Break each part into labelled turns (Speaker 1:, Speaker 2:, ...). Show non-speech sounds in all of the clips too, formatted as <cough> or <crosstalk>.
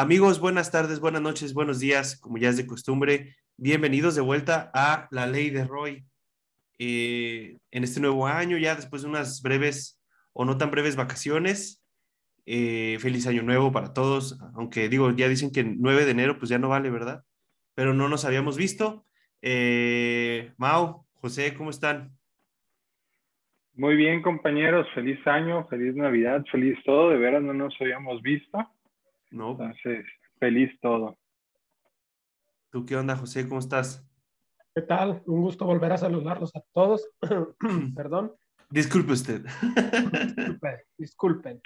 Speaker 1: Amigos, buenas tardes, buenas noches, buenos días, como ya es de costumbre. Bienvenidos de vuelta a La Ley de Roy. Eh, en este nuevo año, ya después de unas breves o no tan breves vacaciones. Eh, feliz año nuevo para todos, aunque digo, ya dicen que el 9 de enero pues ya no vale, ¿verdad? Pero no nos habíamos visto. Eh, Mau, José, ¿cómo están?
Speaker 2: Muy bien, compañeros. Feliz año, feliz Navidad, feliz todo. De veras no nos habíamos visto.
Speaker 1: No.
Speaker 2: Entonces, feliz todo.
Speaker 1: ¿Tú qué onda, José? ¿Cómo estás?
Speaker 3: ¿Qué tal? Un gusto volver a saludarlos a todos. <clears throat> Perdón.
Speaker 1: Disculpe usted.
Speaker 3: disculpen, disculpen.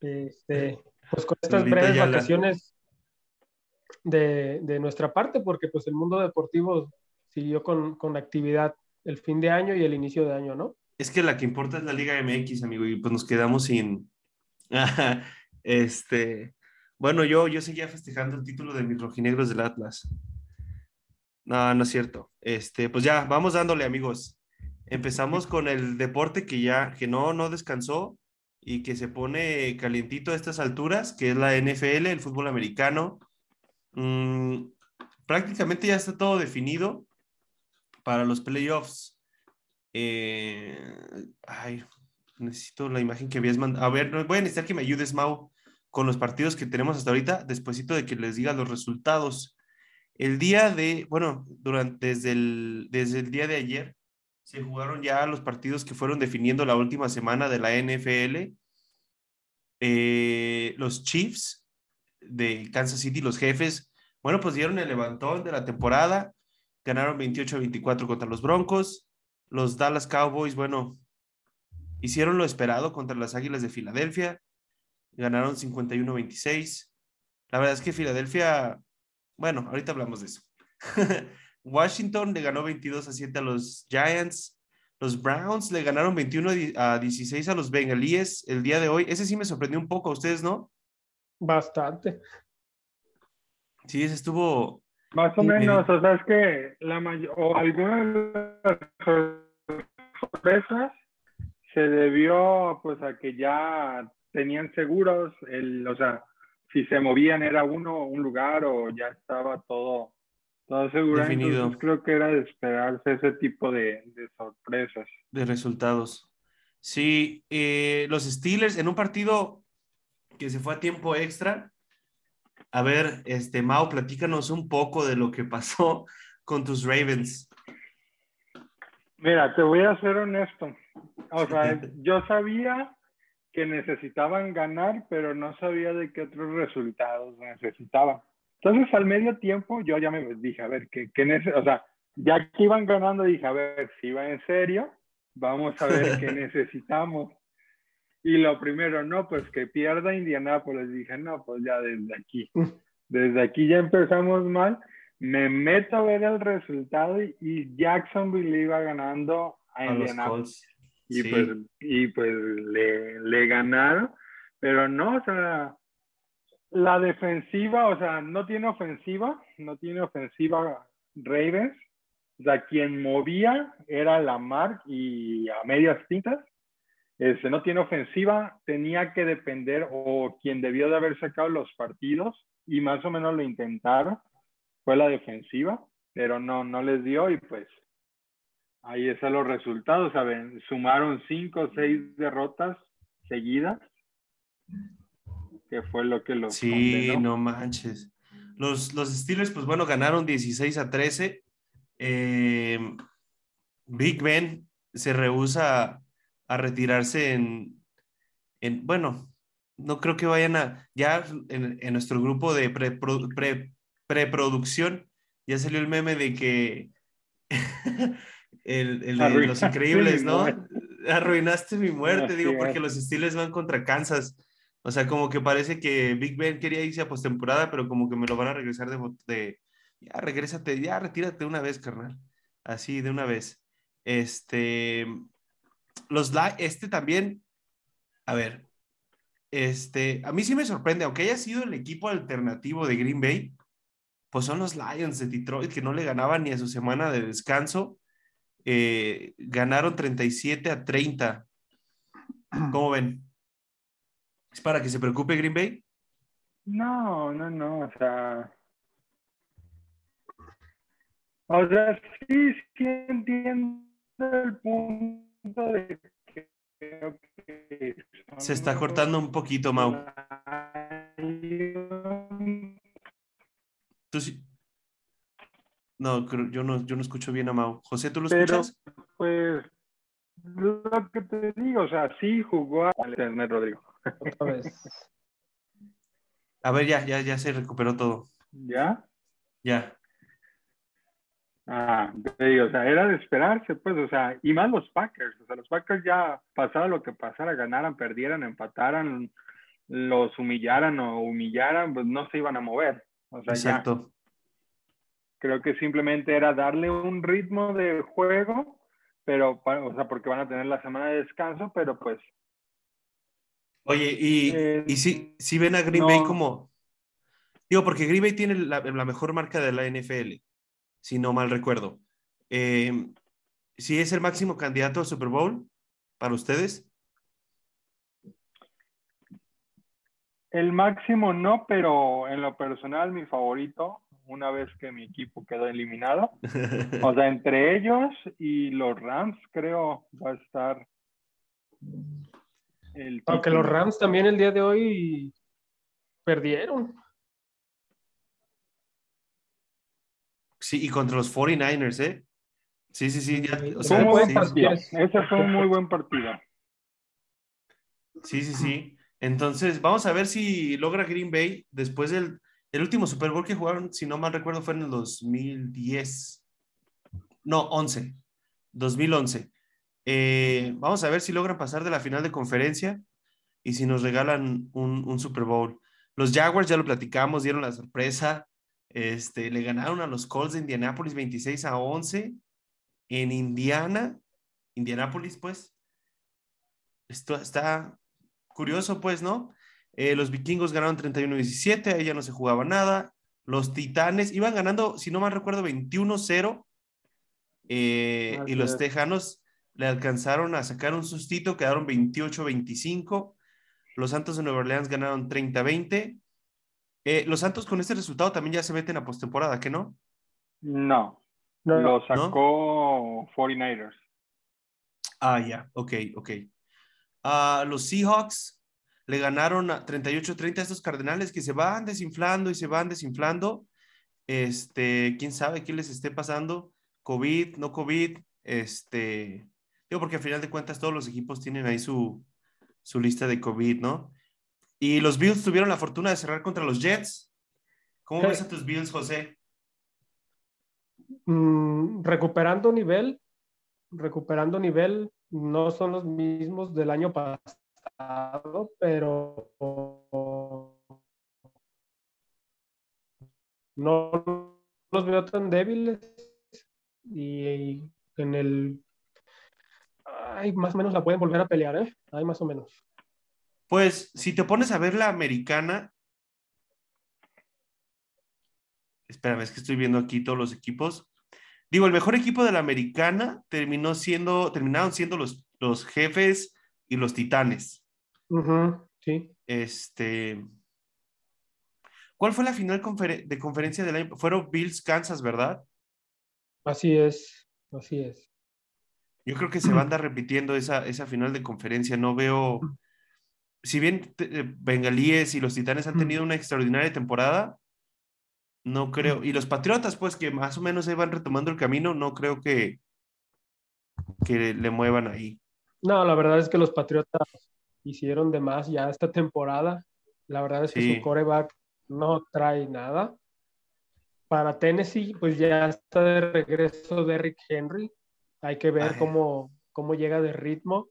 Speaker 3: Este, pues con estas breves vacaciones de, de, nuestra parte, porque pues el mundo deportivo siguió con, con actividad el fin de año y el inicio de año, ¿no?
Speaker 1: Es que la que importa es la Liga MX, amigo, y pues nos quedamos sin. <laughs> este. Bueno, yo, yo seguía festejando el título de mis rojinegros del Atlas. No, no es cierto. Este, pues ya, vamos dándole, amigos. Empezamos con el deporte que ya, que no, no descansó y que se pone calientito a estas alturas, que es la NFL, el fútbol americano. Mm, prácticamente ya está todo definido para los playoffs. Eh, ay, necesito la imagen que habías mandado. A ver, voy a necesitar que me ayudes, Mau, con los partidos que tenemos hasta ahorita, despuésito de que les diga los resultados. El día de, bueno, durante, desde el, desde el día de ayer, se jugaron ya los partidos que fueron definiendo la última semana de la NFL. Eh, los Chiefs de Kansas City, los jefes, bueno, pues dieron el levantón de la temporada, ganaron 28 a 24 contra los Broncos. Los Dallas Cowboys, bueno, hicieron lo esperado contra las Águilas de Filadelfia, ganaron 51 a 26. La verdad es que Filadelfia bueno, ahorita hablamos de eso. <laughs> Washington le ganó 22 a 7 a los Giants. Los Browns le ganaron 21 a 16 a los Bengalíes el día de hoy. Ese sí me sorprendió un poco, ¿a ustedes no?
Speaker 3: Bastante.
Speaker 1: Sí, ese estuvo.
Speaker 2: Más o menos, o sea, es que la mayor, o algunas de las sorpresas se debió pues a que ya tenían seguros el, o sea, si se movían era uno, un lugar o ya estaba todo, todo seguro. Definido. creo que era de esperarse ese tipo de, de sorpresas.
Speaker 1: De resultados. Sí, eh, los Steelers en un partido que se fue a tiempo extra. A ver, este, Mao, platícanos un poco de lo que pasó con tus Ravens.
Speaker 2: Mira, te voy a ser honesto. O sea, <laughs> yo sabía que necesitaban ganar, pero no sabía de qué otros resultados necesitaban. Entonces, al medio tiempo, yo ya me dije, a ver, ¿qué, qué o sea, ya que iban ganando, dije, a ver, si va en serio, vamos a ver qué <laughs> necesitamos. Y lo primero, no, pues que pierda Indianápolis. Dije, no, pues ya desde aquí. Desde aquí ya empezamos mal. Me meto a ver el resultado y, Jacksonville iba ganando a, Indianápolis y pues, y pues le, le ganaron, pero no, o sea, la defensiva, o sea, no tiene ofensiva, no tiene ofensiva Ravens, o sea, quien movía era Lamar y a medias tintas, este, no tiene ofensiva, tenía que depender, o quien debió de haber sacado los partidos, y más o menos lo intentaron, fue la defensiva, pero no, no les dio, y pues Ahí están los resultados, ¿saben? Sumaron cinco o seis derrotas seguidas, que fue lo que los.
Speaker 1: Sí, no manches. Los, los Steelers, pues bueno, ganaron 16 a 13. Eh, Big Ben se rehúsa a, retirarse en, en, bueno, no creo que vayan a, ya en, en nuestro grupo de preproducción, ya salió el meme de que <laughs> el, el de los increíbles, ¿no? Arruinaste mi muerte, digo, porque los Steelers van contra Kansas. O sea, como que parece que Big Ben quería irse a postemporada, pero como que me lo van a regresar de, de ya regrésate, ya retírate una vez, carnal. Así, de una vez. Este, los este también, a ver, este, a mí sí me sorprende, aunque haya sido el equipo alternativo de Green Bay, pues son los Lions de Detroit que no le ganaban ni a su semana de descanso eh, ganaron 37 a 30. <clears throat> ¿Cómo ven? ¿Es para que se preocupe Green Bay?
Speaker 2: No, no, no, o sea. O sea, sí, sí entiendo el punto de que.
Speaker 1: Se está cortando un poquito, Mau. Tú sí. No, yo no, yo no escucho bien a Mau. José, ¿tú lo escuchas?
Speaker 2: Pues lo que te digo, o sea, sí jugó a Rodrigo. Otra vez. <laughs>
Speaker 1: A ver, ya, ya, ya se recuperó todo.
Speaker 2: ¿Ya?
Speaker 1: Ya.
Speaker 2: Ah, te digo, o sea, era de esperarse, pues, o sea, y más los Packers, o sea, los Packers ya pasara lo que pasara, ganaran, perdieran, empataran, los humillaran o humillaran, pues no se iban a mover. O sea, Exacto. Creo que simplemente era darle un ritmo de juego, pero, o sea, porque van a tener la semana de descanso, pero pues.
Speaker 1: Oye, y, eh, y si, si, ven a Green Bay como. Digo, porque Green Bay tiene la, mejor marca de la NFL, si no mal recuerdo. Eh, si es el máximo candidato al Super Bowl para ustedes.
Speaker 2: El máximo no, pero en lo personal mi favorito, una vez que mi equipo quedó eliminado. <laughs> o sea, entre ellos y los Rams creo va a estar
Speaker 3: el Aunque los Rams también el día de hoy perdieron.
Speaker 1: Sí, y contra los 49ers, ¿eh? Sí, sí, sí.
Speaker 2: fue un buen partido. Ese fue un muy buen partido.
Speaker 1: Sí, sí, sí. Entonces, vamos a ver si logra Green Bay después del el último Super Bowl que jugaron, si no mal recuerdo, fue en el 2010. No, 11. 2011. Eh, vamos a ver si logran pasar de la final de conferencia y si nos regalan un, Super Bowl. Los Jaguars, ya lo platicamos, dieron la sorpresa. Este, le ganaron a los Colts de Indianapolis 26 a 11 en Indiana, Indianapolis, pues. Esto está curioso, pues, ¿no? Eh, los vikingos ganaron 31-17, ahí ya no se jugaba nada. Los titanes iban ganando, si no mal recuerdo, 21-0. Eh, y los tejanos le alcanzaron a sacar un sustito, quedaron 28-25. Los Santos de Nueva Orleans ganaron 30-20. Eh, los Santos con este resultado también ya se meten a postemporada, ¿qué no?
Speaker 2: No, lo sacó 49ers.
Speaker 1: Ah, ya, ok, ok. Uh, los Seahawks le ganaron a 38-30 a estos Cardenales que se van desinflando y se van desinflando. Este, quién sabe qué les esté pasando, COVID, no COVID, este, digo porque al final de cuentas todos los equipos tienen ahí su, su lista de COVID, ¿no? Y los Bills tuvieron la fortuna de cerrar contra los Jets. ¿Cómo ves a tus Bills, José?
Speaker 3: Mm, recuperando nivel, recuperando nivel, no son los mismos del año pasado pero no los veo tan débiles y en el ay, más o menos la pueden volver a pelear, ¿eh? Ay, más o menos.
Speaker 1: Pues si te pones a ver la americana, espérame, es que estoy viendo aquí todos los equipos. Digo, el mejor equipo de la americana terminó siendo, terminaron siendo los, los jefes y los titanes
Speaker 3: sí.
Speaker 1: Este. ¿Cuál fue la final de conferencia del año? Fueron Bills, Kansas, ¿verdad?
Speaker 3: Así es, así es.
Speaker 1: Yo creo que se va a andar repitiendo esa, esa final de conferencia. No veo. Si bien eh, Bengalíes y los Titanes han tenido una extraordinaria temporada, no creo. Y los Patriotas, pues, que más o menos se van retomando el camino, no creo que, que le muevan ahí.
Speaker 3: No, la verdad es que los Patriotas hicieron de más ya esta temporada. La verdad es que su coreback no trae nada. Para Tennessee, pues ya está de regreso Derrick Henry. Hay que ver cómo, cómo llega de ritmo.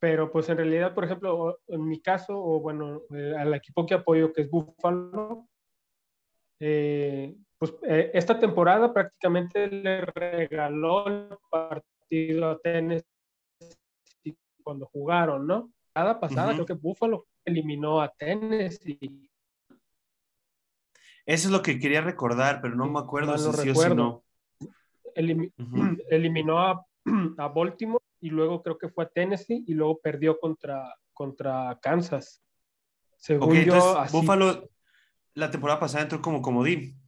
Speaker 3: Pero pues en realidad, por ejemplo, en mi caso, o bueno, eh, al equipo que apoyo, que es Buffalo, eh, pues eh, esta temporada prácticamente le regaló el partido a Tennessee cuando jugaron, ¿no? temporada pasada, creo que Buffalo eliminó a Tennessee.
Speaker 1: Eso es lo que quería recordar, pero no me acuerdo si sí o si no. <clears throat>
Speaker 3: Eliminó a, <clears throat> a, Baltimore y luego creo que fue a Tennessee y luego perdió contra, contra Kansas.
Speaker 1: Según yo, Buffalo, la temporada pasada entró como comodín.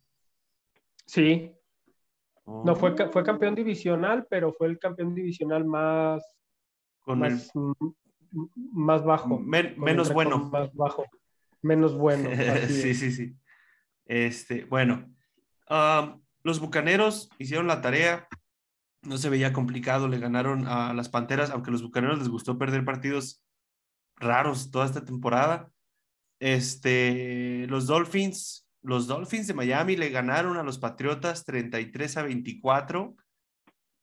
Speaker 3: Sí. No, fue, fue campeón divisional, pero fue el campeón divisional más, más, más, bajo.
Speaker 1: menos bueno.
Speaker 3: Más bajo. Menos bueno. <laughs>
Speaker 1: sí, sí, sí. Este, bueno. los Bucaneros hicieron la tarea. No se veía complicado, le ganaron a las Panteras, aunque a los Bucaneros les gustó perder partidos raros toda esta temporada. Este, los Dolphins, los Dolphins de Miami le ganaron a los Patriotas 33 a 24,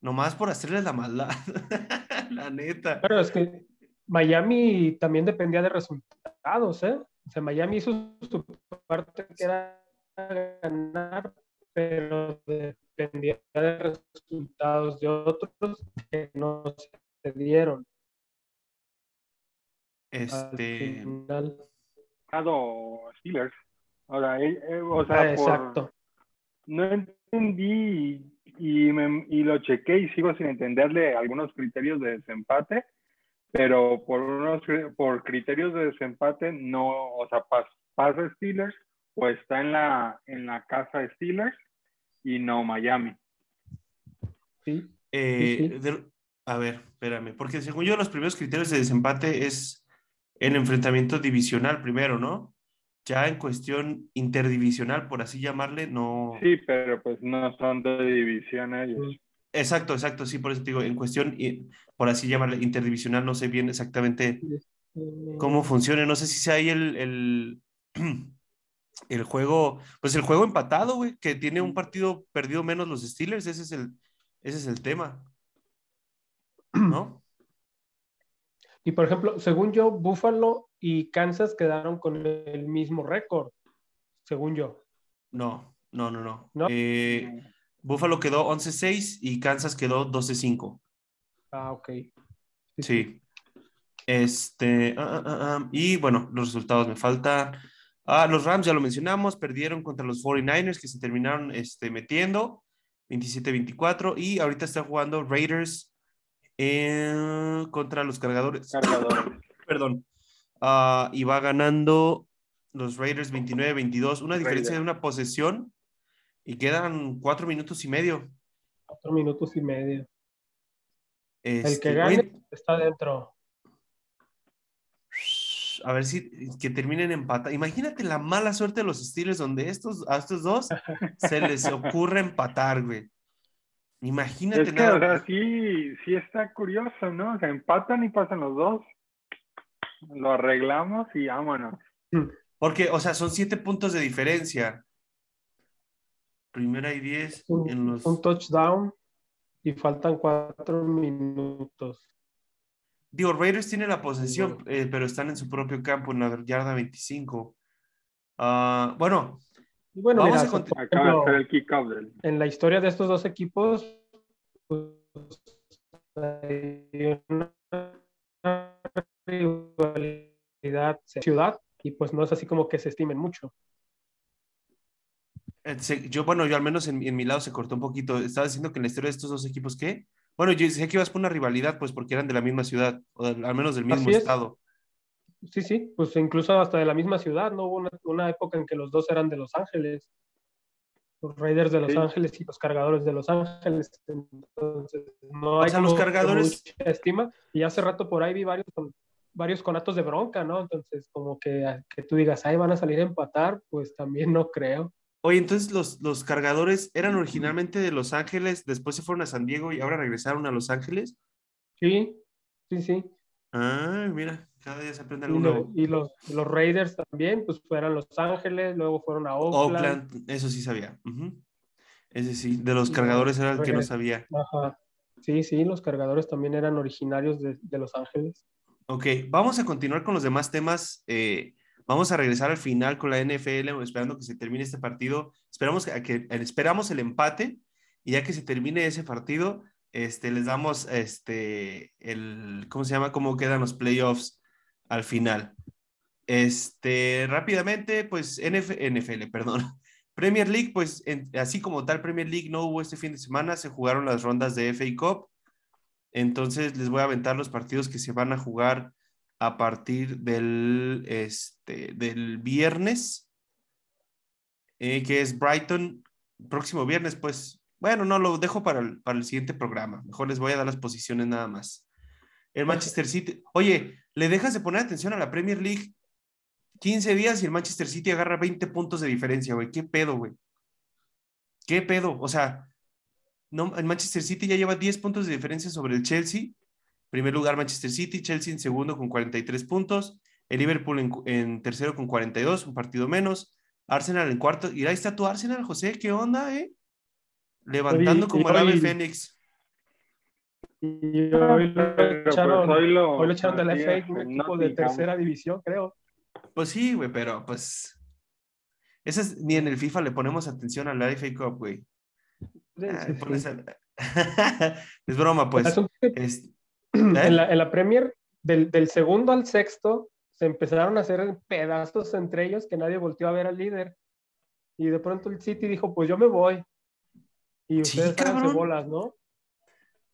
Speaker 1: nomás por hacerles la maldad, <laughs> la neta.
Speaker 3: Pero es que Miami también dependía de resultados, ¿eh? O sea, Miami hizo su parte que era ganar, pero dependía de resultados de otros que no se dieron.
Speaker 1: Este.
Speaker 2: Steelers. Ahora, eh, eh, o sea, ah, exacto. no entendí y, me, y lo chequé y sigo sin entenderle algunos criterios de desempate, pero por unos por criterios de desempate no, o sea, pasa Steelers o está en la en la casa de Steelers y no Miami.
Speaker 3: Sí.
Speaker 1: Eh, a ver, espérame, porque según yo los primeros criterios de desempate es el enfrentamiento divisional primero, ¿no? Ya en cuestión interdivisional, por así llamarle, no.
Speaker 2: Sí, pero pues no son de división ellos.
Speaker 1: Exacto, exacto, sí, por eso te digo, en cuestión, por así llamarle, interdivisional, no sé bien exactamente cómo funciona, no sé si sea ahí el, el, <clears throat> el juego, pues el juego empatado, güey, que tiene un partido perdido menos los Steelers, ese es el, ese es el tema, <clears throat> ¿no?
Speaker 3: Y por ejemplo, según yo, Buffalo y Kansas quedaron con el mismo récord, según yo.
Speaker 1: No, no, no, no. Eh, Buffalo quedó 11-6 y Kansas quedó 12-5.
Speaker 3: Ah, ok.
Speaker 1: Sí. Este, ah, ah, ah, y bueno, los resultados me faltan. Ah, los Rams ya lo mencionamos, perdieron contra los 49ers que se terminaron este, metiendo 27-24 y ahorita está jugando Raiders contra los cargadores. <coughs> Perdón. Uh, y va ganando los Raiders 29-22, una diferencia de una posesión y quedan cuatro minutos y medio.
Speaker 3: Cuatro minutos y medio. El que este, gane está dentro.
Speaker 1: A ver si que terminen empatados. Imagínate la mala suerte de los Steelers donde estos, a estos dos se les ocurre empatar, güey. Imagínate.
Speaker 2: Es que, o sea, sí, sí está curioso, ¿no? O sea, empatan y pasan los dos. Lo arreglamos y vámonos.
Speaker 1: Porque, o sea, son siete puntos de diferencia. Primera y diez.
Speaker 3: Un,
Speaker 1: en los...
Speaker 3: un touchdown y faltan cuatro minutos.
Speaker 1: Digo, Raiders tiene la posesión, eh, pero están en su propio campo, en la yarda 25. Ah, bueno,
Speaker 3: bueno, Vamos a Acaba el kickoff En la historia de estos dos equipos, pues, hay una rivalidad ciudad y pues no es así como que se estimen mucho.
Speaker 1: Eh, yo, bueno, yo al menos en, mi lado se cortó un poquito. Estaba diciendo que en la historia de estos dos equipos, ¿qué? Bueno, yo sé que ibas por una rivalidad, pues porque eran de la misma ciudad, o al menos del mismo estado.
Speaker 3: Sí, sí, pues incluso hasta de la misma ciudad, ¿no? Hubo una, época en que los dos eran de Los Ángeles, los Raiders de Los Ángeles y los cargadores de Los Ángeles. Entonces, no hay
Speaker 1: los cargadores...
Speaker 3: mucha estima. Y hace rato por ahí vi varios con, varios conatos de bronca, ¿no? Entonces, como que, que tú digas, ahí van a salir a empatar, pues también no creo.
Speaker 1: Oye, entonces los, los cargadores eran originalmente de Los Ángeles, después se fueron a San Diego y ahora regresaron a Los Ángeles.
Speaker 3: Sí, sí, sí.
Speaker 1: Ah, mira. Cada día se aprende
Speaker 3: algo y, los, los, Raiders también, pues fueron Los Ángeles, luego fueron a Oakland.
Speaker 1: Oakland, eso sí sabía. Ese sí, de los cargadores era el que no sabía.
Speaker 3: Ajá. Sí, sí, los cargadores también eran originarios de, de Los Ángeles.
Speaker 1: Ok, vamos a continuar con los demás temas. Eh, vamos a regresar al final con la NFL, esperando que se termine este partido. Esperamos que, que, esperamos el empate y ya que se termine ese partido, este, les damos este, el, ¿cómo se llama? ¿Cómo quedan los playoffs al final. Este, rápidamente, pues NFL, perdón. <laughs> Premier League, pues así como tal Premier League no hubo este fin de semana, se jugaron las rondas de FA Cup. Entonces les voy a aventar los partidos que se van a jugar a partir del, este, del viernes. eh, que es Brighton, próximo viernes, pues, bueno, no, lo dejo para el, para el siguiente programa. Mejor les voy a dar las posiciones nada más. El Manchester City, oye, ¿le dejas de poner atención a la Premier League? 15 días y el Manchester City agarra 20 puntos de diferencia, güey. ¿Qué pedo, güey? ¿Qué pedo? O sea, no, el Manchester City ya lleva 10 puntos de diferencia sobre el Chelsea. Primer lugar Manchester City, Chelsea en segundo con 43 puntos, el Liverpool en, tercero con 42, un partido menos, Arsenal en cuarto. Y ahí está tu Arsenal, José, ¿qué onda, eh? Levantando como el ave Fénix.
Speaker 3: Y hoy lo echaron, hoy lo, echaron de la FA, un equipo de tercera división, creo.
Speaker 1: Pues sí, güey, pero pues. Esa ni en el FIFA le ponemos atención a la FA Cup, güey. <laughs> es broma, pues.
Speaker 3: Es... <clears throat> En, la, en, la, Premier, del, del, segundo al sexto, se empezaron a hacer pedazos entre ellos que nadie volteó a ver al líder. Y de pronto el City dijo, pues yo me voy. Y ustedes sí, bolas, ¿no?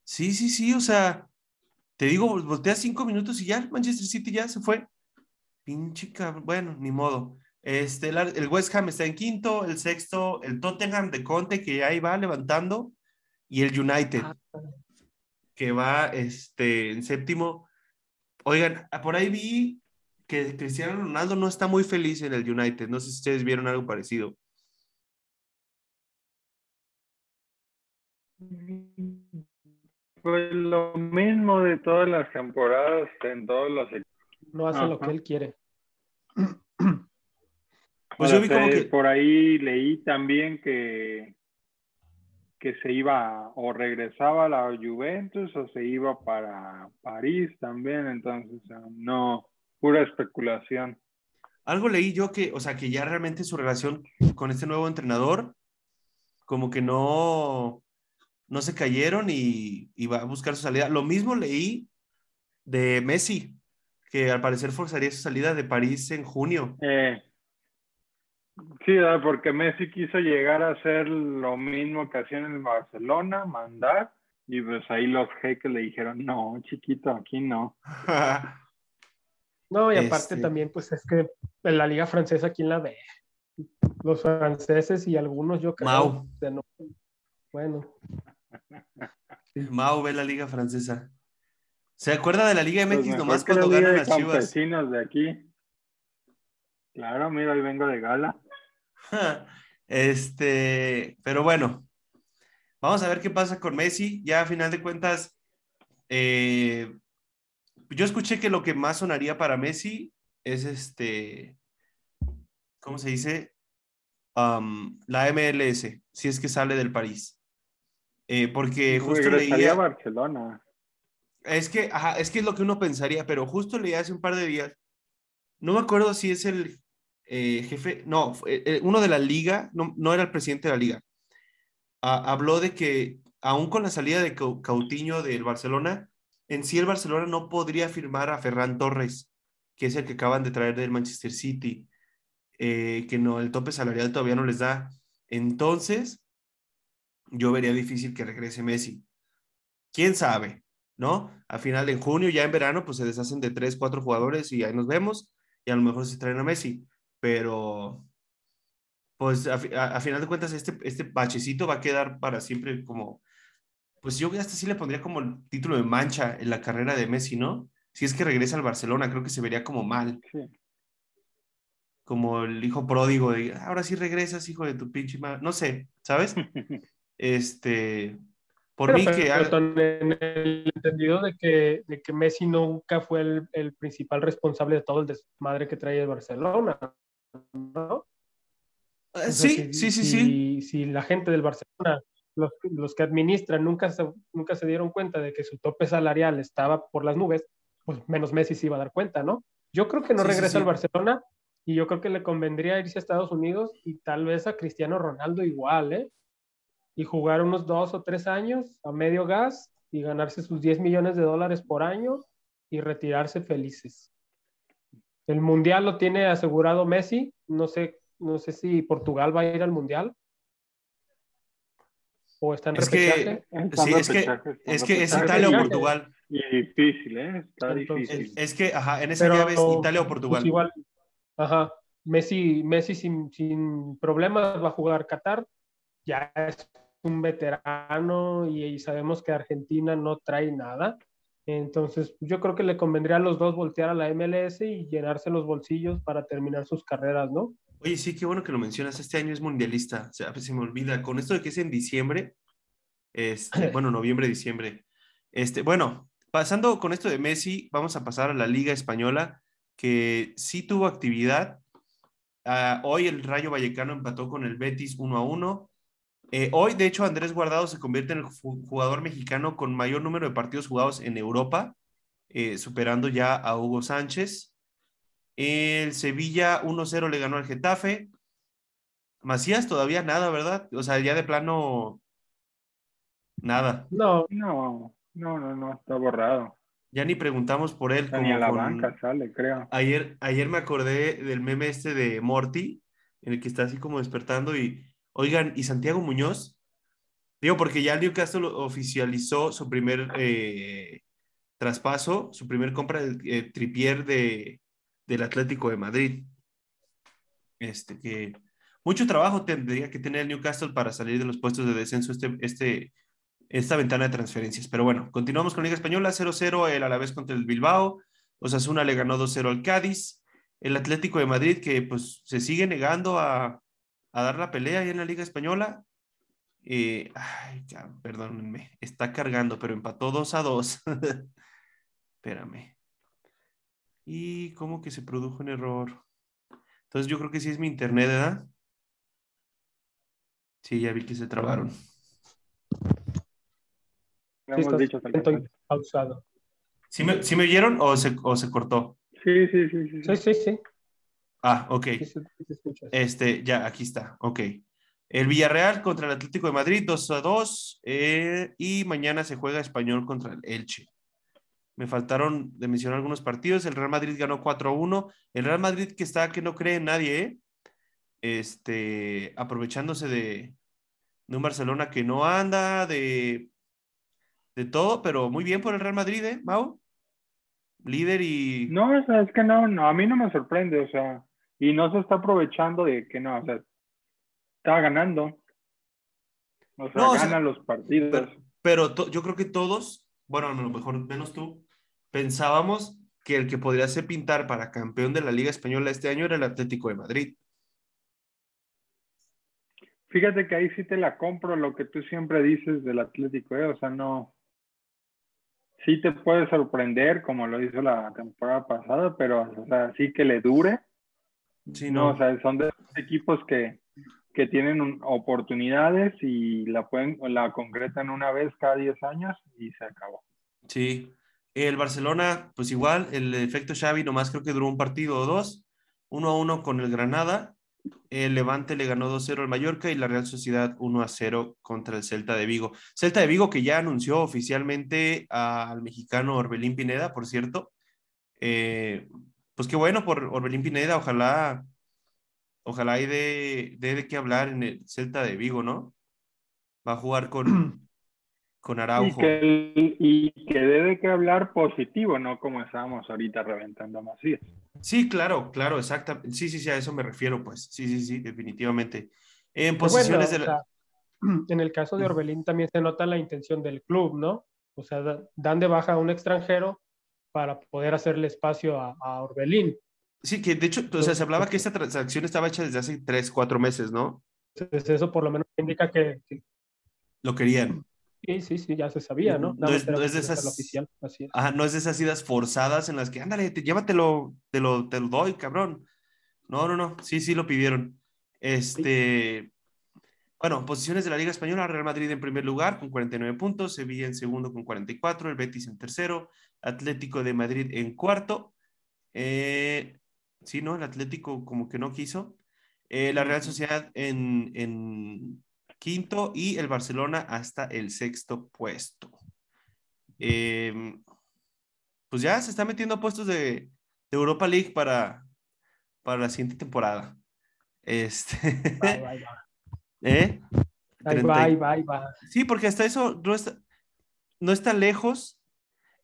Speaker 1: Sí, sí, sí, o sea, te digo, voltea cinco minutos y ya Manchester City ya se fue. Pinche cabrón. Bueno, ni modo. Este, el, West Ham está en quinto, el sexto, el Tottenham de Conte, que ahí va levantando, y el United, ah, que va este, en séptimo. Oigan, por ahí vi que Cristiano Ronaldo no está muy feliz en el United. No sé si ustedes vieron algo parecido.
Speaker 2: Pues lo mismo de todas las temporadas en todos los equipos.
Speaker 3: No hace lo que él quiere. <clears throat>
Speaker 2: Pues yo vi como que... Por ahí leí también que, que se iba o regresaba a la Juventus o se iba para París también, entonces no, pura especulación.
Speaker 1: Algo leí yo que, o sea, que ya realmente su relación con este nuevo entrenador, como que no, no se cayeron y, y va a buscar su salida. Lo mismo leí de Messi, que al parecer forzaría su salida de París en junio.
Speaker 2: Eh, sí, porque Messi quiso llegar a hacer lo mismo que hacían en Barcelona, mandar, y pues ahí los jeques le dijeron, no, chiquito, aquí no. <laughs>
Speaker 3: no, y aparte este también, pues es que en la liga francesa, ¿quién la ve? Los franceses y algunos yo creo. Mau. bueno. <laughs>
Speaker 1: Mau ve la liga francesa. ¿Se acuerda de la Liga MX pues nomás cuando ganan las Chivas?
Speaker 2: de aquí. Claro, mira, hoy vengo de gala. <laughs>
Speaker 1: Este, pero bueno, vamos a ver qué pasa con Messi. Ya a final de cuentas, eh, yo escuché que lo que más sonaría para Messi es este, ¿cómo se dice? Um, la MLS, si es que sale del París. Eh, porque justo leía...
Speaker 2: Barcelona.
Speaker 1: Es que, ajá, es que es lo que uno pensaría, pero justo leí hace un par de días, no me acuerdo si es el eh, jefe, no, eh, uno de la liga, no, era el presidente de la liga, habló de que aún con la salida de Cautiño del Barcelona, en sí el Barcelona no podría firmar a Ferran Torres, que es el que acaban de traer del Manchester City, eh, que no, el tope salarial todavía no les da. Entonces, yo vería difícil que regrese Messi. ¿Quién sabe? ¿no? A final en junio, ya en verano, pues se deshacen de tres, cuatro jugadores y ahí nos vemos y a lo mejor se traen a Messi, pero pues a, final de cuentas este, este bachecito va a quedar para siempre como, pues yo hasta sí le pondría como el título de mancha en la carrera de Messi, ¿no? Si es que regresa al Barcelona, creo que se vería como mal. Como el hijo pródigo de, ahora sí regresas, hijo de tu pinche madre. No sé, ¿sabes? <laughs> este, por mí que...
Speaker 3: en el entendido de que, de que Messi nunca fue el, el, principal responsable de todo el desmadre que trae el Barcelona, ¿no?
Speaker 1: Eh, sí, sí, sí, sí.
Speaker 3: Si la gente del Barcelona, los, los, que administran, nunca se, nunca se dieron cuenta de que su tope salarial estaba por las nubes, pues menos Messi se iba a dar cuenta, ¿no? Yo creo que no regresa al Barcelona y yo creo que le convendría irse a Estados Unidos y tal vez a Cristiano Ronaldo igual, ¿eh? y jugar unos dos o tres años a medio gas y ganarse sus 10 millones de dólares por año y retirarse felices. El mundial lo tiene asegurado Messi. No sé, no sé si Portugal va a ir al mundial. O está en
Speaker 1: es que, sí, es que, es que es Italia o Portugal.
Speaker 2: Y difícil, ¿eh? Está difícil.
Speaker 1: Es, que, ajá, en esa llave es Italia o Portugal.
Speaker 3: Pues igual, ajá. Messi, Messi sin, sin problemas va a jugar Qatar, ya es un veterano y, sabemos que Argentina no trae nada. Entonces, yo creo que le convendría a los dos voltear a la MLS y llenarse los bolsillos para terminar sus carreras, ¿no?
Speaker 1: Oye, sí, qué bueno que lo mencionas. Este año es mundialista. O sea, se me olvida. Con esto de que es en diciembre, este, <laughs> bueno, noviembre, diciembre. Este, bueno, pasando con esto de Messi, vamos a pasar a la Liga Española, que sí tuvo actividad. Ah, hoy el Rayo Vallecano empató con el Betis 1 a 1. Eh, hoy, de hecho, Andrés Guardado se convierte en el jugador mexicano con mayor número de partidos jugados en Europa, eh, superando ya a Hugo Sánchez. El Sevilla 1-0 le ganó al Getafe. Macías todavía nada, ¿verdad? O sea, ya de plano, nada.
Speaker 2: No, no, no, no, no, está borrado.
Speaker 1: Ya ni preguntamos por él.
Speaker 2: Ni a la banca sale, creo.
Speaker 1: Ayer, ayer me acordé del meme este de Morty, en el que está así como despertando y Oigan, ¿y Santiago Muñoz? Digo, porque ya el Newcastle oficializó su primer eh, traspaso, su primer compra del eh, tripier de, del Atlético de Madrid. Este, que mucho trabajo tendría que tener el Newcastle para salir de los puestos de descenso este, este, esta ventana de transferencias. Pero bueno, continuamos con Liga Española, 0-0 el Alavés contra el Bilbao, Osasuna le ganó 2-0 al Cádiz, el Atlético de Madrid que pues se sigue negando a, a dar la pelea ahí en la Liga Española. Eh, ay, perdónenme, está cargando, pero empató 2 a 2. <laughs> Espérame. ¿Y cómo que se produjo un error? Entonces yo creo que sí es mi internet, ¿verdad? Sí, ya vi que se trabaron.
Speaker 3: hemos dicho pausado.
Speaker 1: ¿Sí me, ¿Sí me oyeron o se, o se cortó?
Speaker 2: Sí, sí, sí, sí.
Speaker 3: Sí, sí, sí.
Speaker 1: Ah, ok. Este, ya, aquí está. Ok. El Villarreal contra el Atlético de Madrid, 2 a 2. Eh, y mañana se juega Español contra el Elche. Me faltaron de mencionar algunos partidos. El Real Madrid ganó 4 a 1. El Real Madrid que está, que no cree en nadie, ¿eh? Este, aprovechándose de, de un Barcelona que no anda, de, de todo, pero muy bien por el Real Madrid, ¿eh, Mau? Líder y.
Speaker 2: No, o sea, es que no, no, a mí no me sorprende, o sea, y no se está aprovechando de que no, o sea, está ganando. O sea, gana los partidos.
Speaker 1: Pero, yo creo que todos, bueno, a lo mejor menos tú, pensábamos que el que podría ser pintar para campeón de la Liga Española este año era el Atlético de Madrid.
Speaker 2: Fíjate que ahí sí te la compro lo que tú siempre dices del Atlético, ¿eh? o sea, no. Sí te puede sorprender, como lo hizo la temporada pasada, pero o sea, sí que le dure Sí, no. o sea, son de equipos que, que tienen oportunidades y la pueden, la concretan una vez cada 10 años y se acabó.
Speaker 1: Sí. El Barcelona, pues igual, el efecto Xavi nomás creo que duró un partido o dos, uno a uno con el Granada, el Levante le ganó 2-0 al Mallorca y la Real Sociedad 1-0 contra el Celta de Vigo. Celta de Vigo que ya anunció oficialmente al mexicano Orbelín Pineda, por cierto, eh, pues qué bueno por Orbelín Pineda, ojalá, ojalá hay de, de, qué hablar en el Celta de Vigo, ¿no? Va a jugar con, <clears throat> con Araujo.
Speaker 2: Y que, y que debe que hablar positivo, no como estábamos ahorita reventando a Macías.
Speaker 1: Sí, claro, claro, exactamente. Sí, sí, sí, a eso me refiero, pues. Sí, sí, sí, definitivamente. En posiciones de <clears throat>
Speaker 3: En el caso de Orbelín también se nota la intención del club, ¿no? O sea, dan de baja a un extranjero para poder hacerle espacio a, Orbelín.
Speaker 1: Sí, que de hecho, o sea, se hablaba que esta transacción estaba hecha desde hace tres, cuatro meses, ¿no?
Speaker 3: Entonces eso por lo menos indica que...
Speaker 1: Lo querían.
Speaker 3: Sí, sí, sí, ya se sabía, ¿no?
Speaker 1: No, es, de esas... Oficial, Ajá, no es de esas idas forzadas en las que, ándale, llévatelo, te lo, te lo doy, cabrón. No, no, no, sí, sí lo pidieron. Este... Bueno, posiciones de la Liga Española, Real Madrid en primer lugar con 49 puntos, Sevilla en segundo con 44, el Betis en tercero, Atlético de Madrid en cuarto. Eh, sí, ¿no? El Atlético como que no quiso. Eh, la Real Sociedad en, quinto y el Barcelona hasta el sexto puesto. Eh, pues ya se está metiendo a puestos de, Europa League para, para la siguiente temporada. Este. <laughs> ¿Eh? Sí, porque hasta eso no está, no está lejos.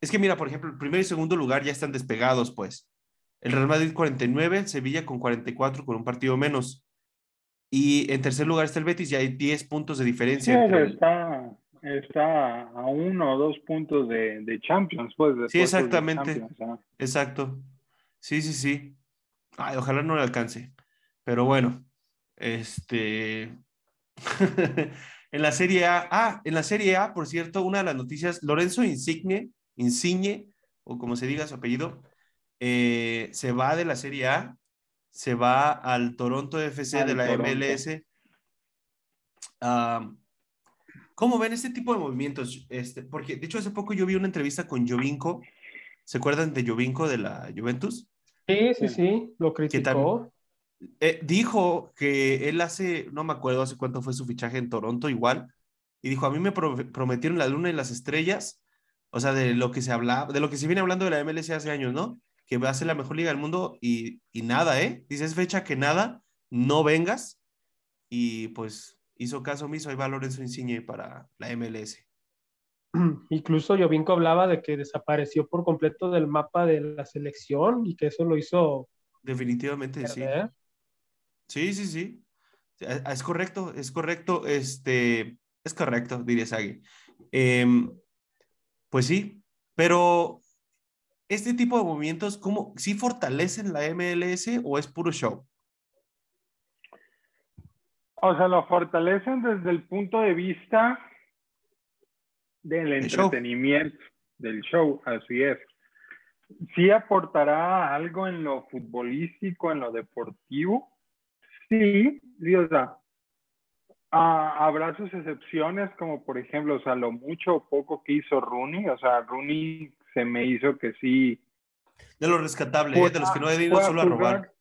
Speaker 1: Es que mira, por ejemplo, el primer y segundo lugar ya están despegados, pues. el Real Madrid 49, el Sevilla con 44 con un partido menos. Y en tercer lugar está el Betis, ya hay 10 puntos de diferencia.
Speaker 2: está, está a uno o dos puntos de, Champions. Pues,
Speaker 1: sí, exactamente. Exacto. Sí, sí, sí. ojalá no le alcance. Pero bueno, este. <laughs> en la Serie A, ah, en la Serie A, por cierto, una de las noticias, Lorenzo Insigne, Insigne, o como se diga su apellido, eh, se va de la Serie A, se va al Toronto FC de la MLS. ¿Cómo ven este tipo de movimientos? Este, porque de hecho hace poco yo vi una entrevista con Jovinko. ¿Se acuerdan de Jovinko de la Juventus?
Speaker 3: Sí, sí, sí, lo criticó.
Speaker 1: Eh, dijo que él hace, no me acuerdo hace cuánto fue su fichaje en Toronto igual, y dijo, a mí me prometieron la luna y las estrellas, o sea, de lo que se habla, de lo que se viene hablando de la MLS hace años, ¿no? Que va a ser la mejor liga del mundo y, y nada, ¿eh? Dice, es fecha que nada, no vengas, y pues hizo caso omiso, ahí va Lorenzo Insigne para la MLS. <clears throat>
Speaker 3: Incluso Jovinko hablaba de que desapareció por completo del mapa de la selección y que eso lo hizo.
Speaker 1: Definitivamente, sí. Sí, sí, sí. Es correcto, es correcto. Este, es correcto, diría Sagi. Em, pues sí, pero este tipo de movimientos, ¿cómo, ¿sí fortalecen la MLS o es puro show?
Speaker 2: O sea, lo fortalecen desde el punto de vista del entretenimiento, del show, así es. Sí aportará algo en lo futbolístico, en lo deportivo. Sí, o sea, habrá sus excepciones, como por ejemplo, o sea, lo mucho o poco que hizo Rooney. O sea, Rooney se me hizo que sí.
Speaker 1: De lo rescatable, ¿eh? de los que no he ido solo a robar.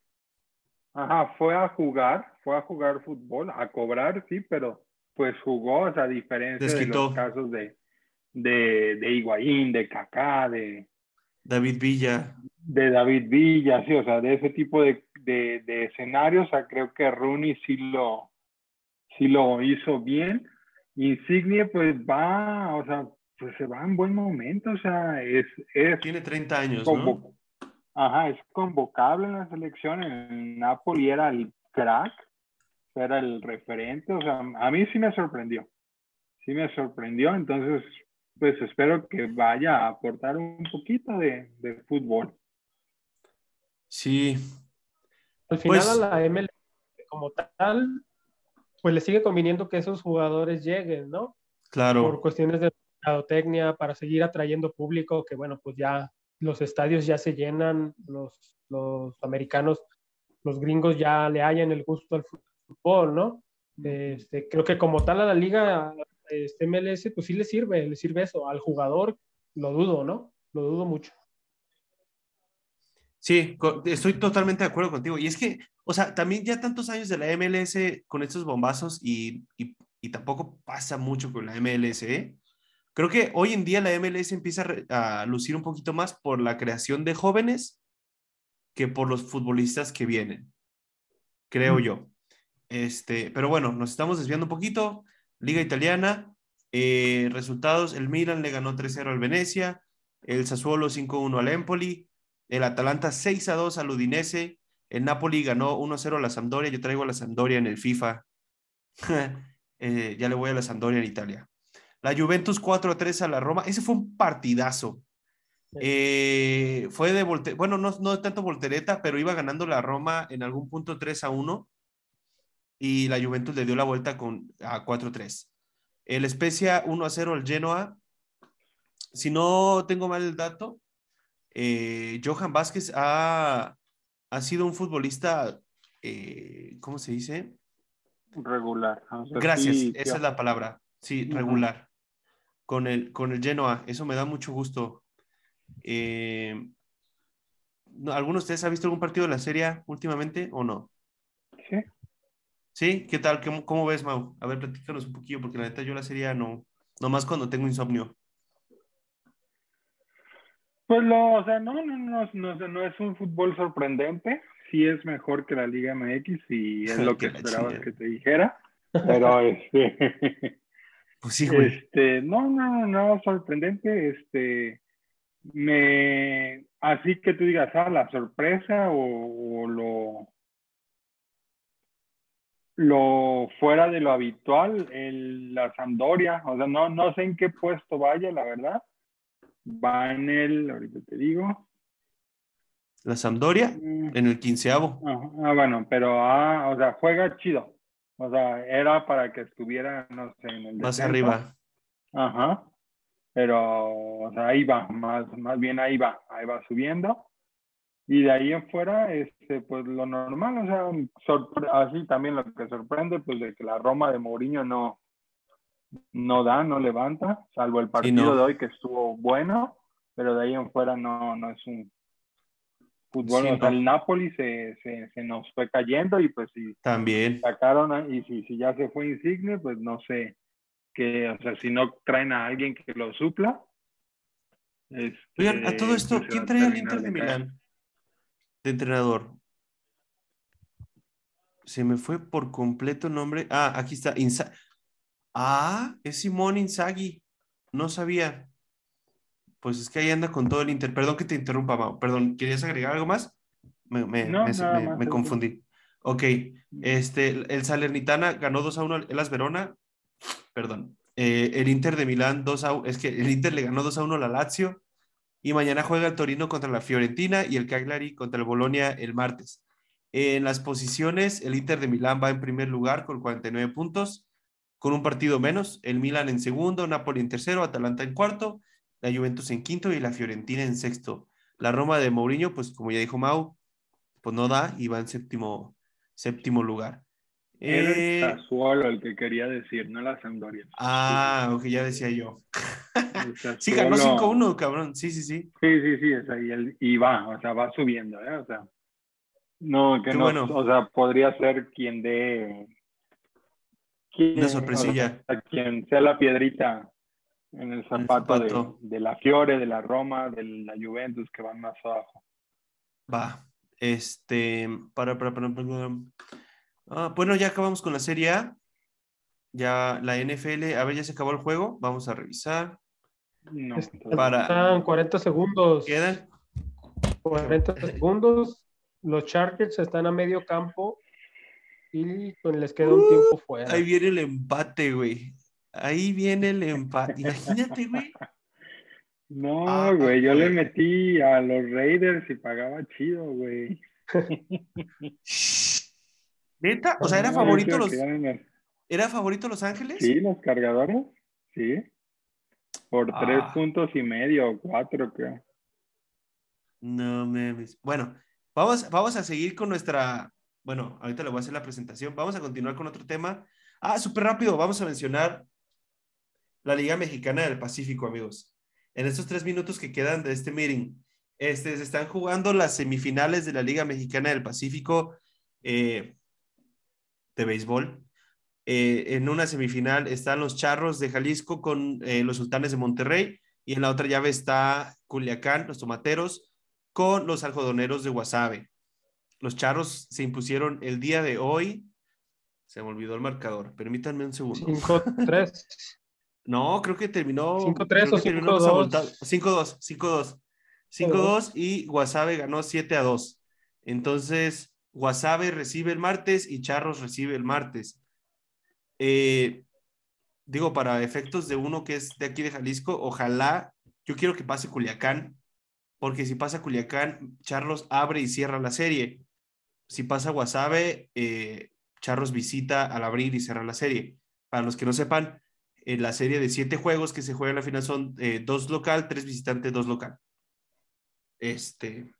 Speaker 2: Ajá, fue a jugar, fue a jugar fútbol, a cobrar, sí, pero pues jugó, o sea, a diferencia de los casos de, de, de Higuaín, de Kaká, de...
Speaker 1: David Villa.
Speaker 2: De David Villa, sí, o sea, de ese tipo de, de, de escenarios, o sea, creo que Rooney sí lo, sí lo hizo bien. Insigne, pues va, o sea, pues se va en buen momento, o sea, es... es
Speaker 1: Tiene 30 años, ¿no?
Speaker 2: Ajá, es convocable en la selección. En Napoli era el crack, era el referente. O sea, a mí sí me sorprendió. Sí me sorprendió. Entonces, pues espero que vaya a aportar un poquito de, fútbol.
Speaker 1: Sí.
Speaker 3: Al final pues a la ML como tal, pues le sigue conviniendo que esos jugadores lleguen, ¿no?
Speaker 1: Claro.
Speaker 3: Por cuestiones de mercadotecnia, para seguir atrayendo público, que bueno, pues ya los estadios ya se llenan, los, los americanos, los gringos ya le hallan el gusto al fútbol, ¿no? Este, creo que como tal a la liga, este MLS, pues sí le sirve, le sirve eso. Al jugador, lo dudo, ¿no? Lo dudo mucho.
Speaker 1: Sí, estoy totalmente de acuerdo contigo. Y es que, o sea, también ya tantos años de la MLS con estos bombazos y, y, y tampoco pasa mucho con la MLS, ¿eh? Creo que hoy en día la MLS empieza a, lucir un poquito más por la creación de jóvenes que por los futbolistas que vienen, creo yo. Este, pero bueno, nos estamos desviando un poquito. Liga italiana, eh, resultados, el Milan le ganó 3-0 al Venecia, el Sassuolo 5-1 al Empoli, el Atalanta 6-2 al Udinese, el Napoli ganó 1-0 a la Sampdoria, yo traigo a la Sampdoria en el FIFA, <laughs> eh, ya le voy a la Sampdoria en Italia. La Juventus 4 a 3 a la Roma. Ese fue un partidazo. Eh, fue de bueno, no, no tanto voltereta, pero iba ganando la Roma en algún punto 3 a 1 y la Juventus le dio la vuelta con, a 4 a 3. El Spezia 1 a 0 al Genoa. Si no tengo mal el dato, eh, Johan Vázquez ha, ha, sido un futbolista, eh, ¿cómo se dice?
Speaker 2: Regular.
Speaker 1: Gracias, esa es la palabra. Sí, regular con el, con el Genoa. Eso me da mucho gusto. Eh, ¿Alguno de ustedes ha visto algún partido de la serie últimamente o no?
Speaker 2: Sí.
Speaker 1: ¿Sí? ¿Qué tal? ¿Cómo, ves, Mau? A ver, platícanos un poquillo, porque la neta yo la serie no, nomás cuando tengo insomnio.
Speaker 2: Pues no, o sea, no, no, no, no, no es un fútbol sorprendente. Sí es mejor que la Liga MX y es lo <laughs> que, que esperabas que te dijera. Pero <laughs> este
Speaker 1: Pues sí,
Speaker 2: Este, no, no, no, sorprendente. Este, me, así que tú digas, ah, la sorpresa o, lo, lo fuera de lo habitual, el, la Sampdoria, o sea, no, no sé en qué puesto vaya, la verdad. Va en el, ahorita te digo.
Speaker 1: La Sampdoria, mm. en el quinceavo.
Speaker 2: Ah, bueno, pero, ah, o sea, juega chido. O sea, era para que estuviera, no sé, en el
Speaker 1: Más arriba.
Speaker 2: Ajá. Pero, o sea, ahí va, más, más bien ahí va, ahí va subiendo. Y de ahí en fuera, este, pues lo normal, o sea, así también lo que sorprende, pues de que la Roma de Mourinho no, no da, no levanta, salvo el partido de hoy que estuvo bueno, pero de ahí en fuera no, no es un fútbol. o sea, el Napoli se, se, se, nos fue cayendo y pues si
Speaker 1: también
Speaker 2: sacaron, y si, si ya se fue Insigne, pues no sé, que, o sea, si no traen a alguien que lo supla.
Speaker 1: Oigan, a todo esto, pues, ¿quién trae al Inter de Milán? De entrenador. Se me fue por completo nombre. Ah, aquí está. Ah, es Simón Inzaghi. No sabía. Pues es que ahí anda con todo el Inter. Perdón que te interrumpa, Mau. Perdón, ¿querías agregar algo más? Me, me, me, confundí. Ok, este, el Salernitana ganó 2 a 1 el Las Verona perdón, eh, el Inter de Milán 2 a es que el Inter le ganó 2 a 1 a la Lazio y mañana juega el Torino contra la Fiorentina y el Cagliari contra el Bolonia el martes. En las posiciones, el Inter de Milán va en primer lugar con 49 puntos, con un partido menos, el Milan en segundo, Napoli en tercero, Atalanta en cuarto, la Juventus en quinto y la Fiorentina en sexto. La Roma de Mourinho, pues como ya dijo Mau, pues no da y va en séptimo, séptimo lugar.
Speaker 2: Eh... Sassuolo el que quería decir, no la Sampdoria.
Speaker 1: Ah, ok, ya decía yo. <laughs> sí, ganó 5-1, cabrón. Sí, sí, sí.
Speaker 2: Sí, sí, sí, es ahí y va, o sea, va subiendo, ¿eh? O sea, no, que no, bueno. o sea, podría ser quien dé...
Speaker 1: Quien, Una sorpresilla.
Speaker 2: O sea, quien sea la piedrita en el zapato, el zapato. De, de, la Fiore, de la Roma, de la Juventus, que van más abajo.
Speaker 1: Va, este, para, para, para, para Ah, bueno, ya acabamos con la Serie A. Ya la NFL, a ver, ya se acabó el juego. Vamos a revisar.
Speaker 3: No, para... Están 40 segundos.
Speaker 1: ¿Quedan?
Speaker 3: 40 segundos. Los Chargers están a medio campo y pues, les queda un tiempo fuera.
Speaker 1: Ahí viene el empate, güey. Ahí viene el empate. Imagínate, güey.
Speaker 2: No, ah, güey, yo le metí a los Raiders y pagaba chido, güey. <laughs>
Speaker 1: ¿Neta? O sea, ¿era favorito los... ¿Era favorito Los Ángeles?
Speaker 2: Sí, los cargadores, sí. Por ah. tres puntos y medio o cuatro, creo.
Speaker 1: No me... Bueno, vamos, vamos a seguir con nuestra... Bueno, ahorita le voy a hacer la presentación. Vamos a continuar con otro tema. Ah, súper rápido, vamos a mencionar la Liga Mexicana del Pacífico, amigos. En estos tres minutos que quedan de este meeting, este, se están jugando las semifinales de la Liga Mexicana del Pacífico. Eh, de béisbol. Eh, en una semifinal están los Charros de Jalisco con eh, los Sultanes de Monterrey y en la otra llave está Culiacán, los Tomateros, con los Algodoneros de Guasave. Los Charros se impusieron el día de hoy. Se me olvidó el marcador. Permítanme un segundo.
Speaker 3: 5-3. <laughs>
Speaker 1: no, creo que terminó.
Speaker 3: 5-3 o 5-2.
Speaker 1: 5-2, 5-2. 5-2 y Guasave ganó 7-2. Entonces, Guasave recibe el martes y Charros recibe el martes. Eh, digo, para efectos de uno que es de aquí de Jalisco, ojalá, yo quiero que pase Culiacán, porque si pasa Culiacán, Charros abre y cierra la serie. Si pasa Guasave, eh, Charros visita al abrir y cerrar la serie. Para los que no sepan, en la serie de siete juegos que se juega en la final son eh, dos local, tres visitantes, dos local. Este,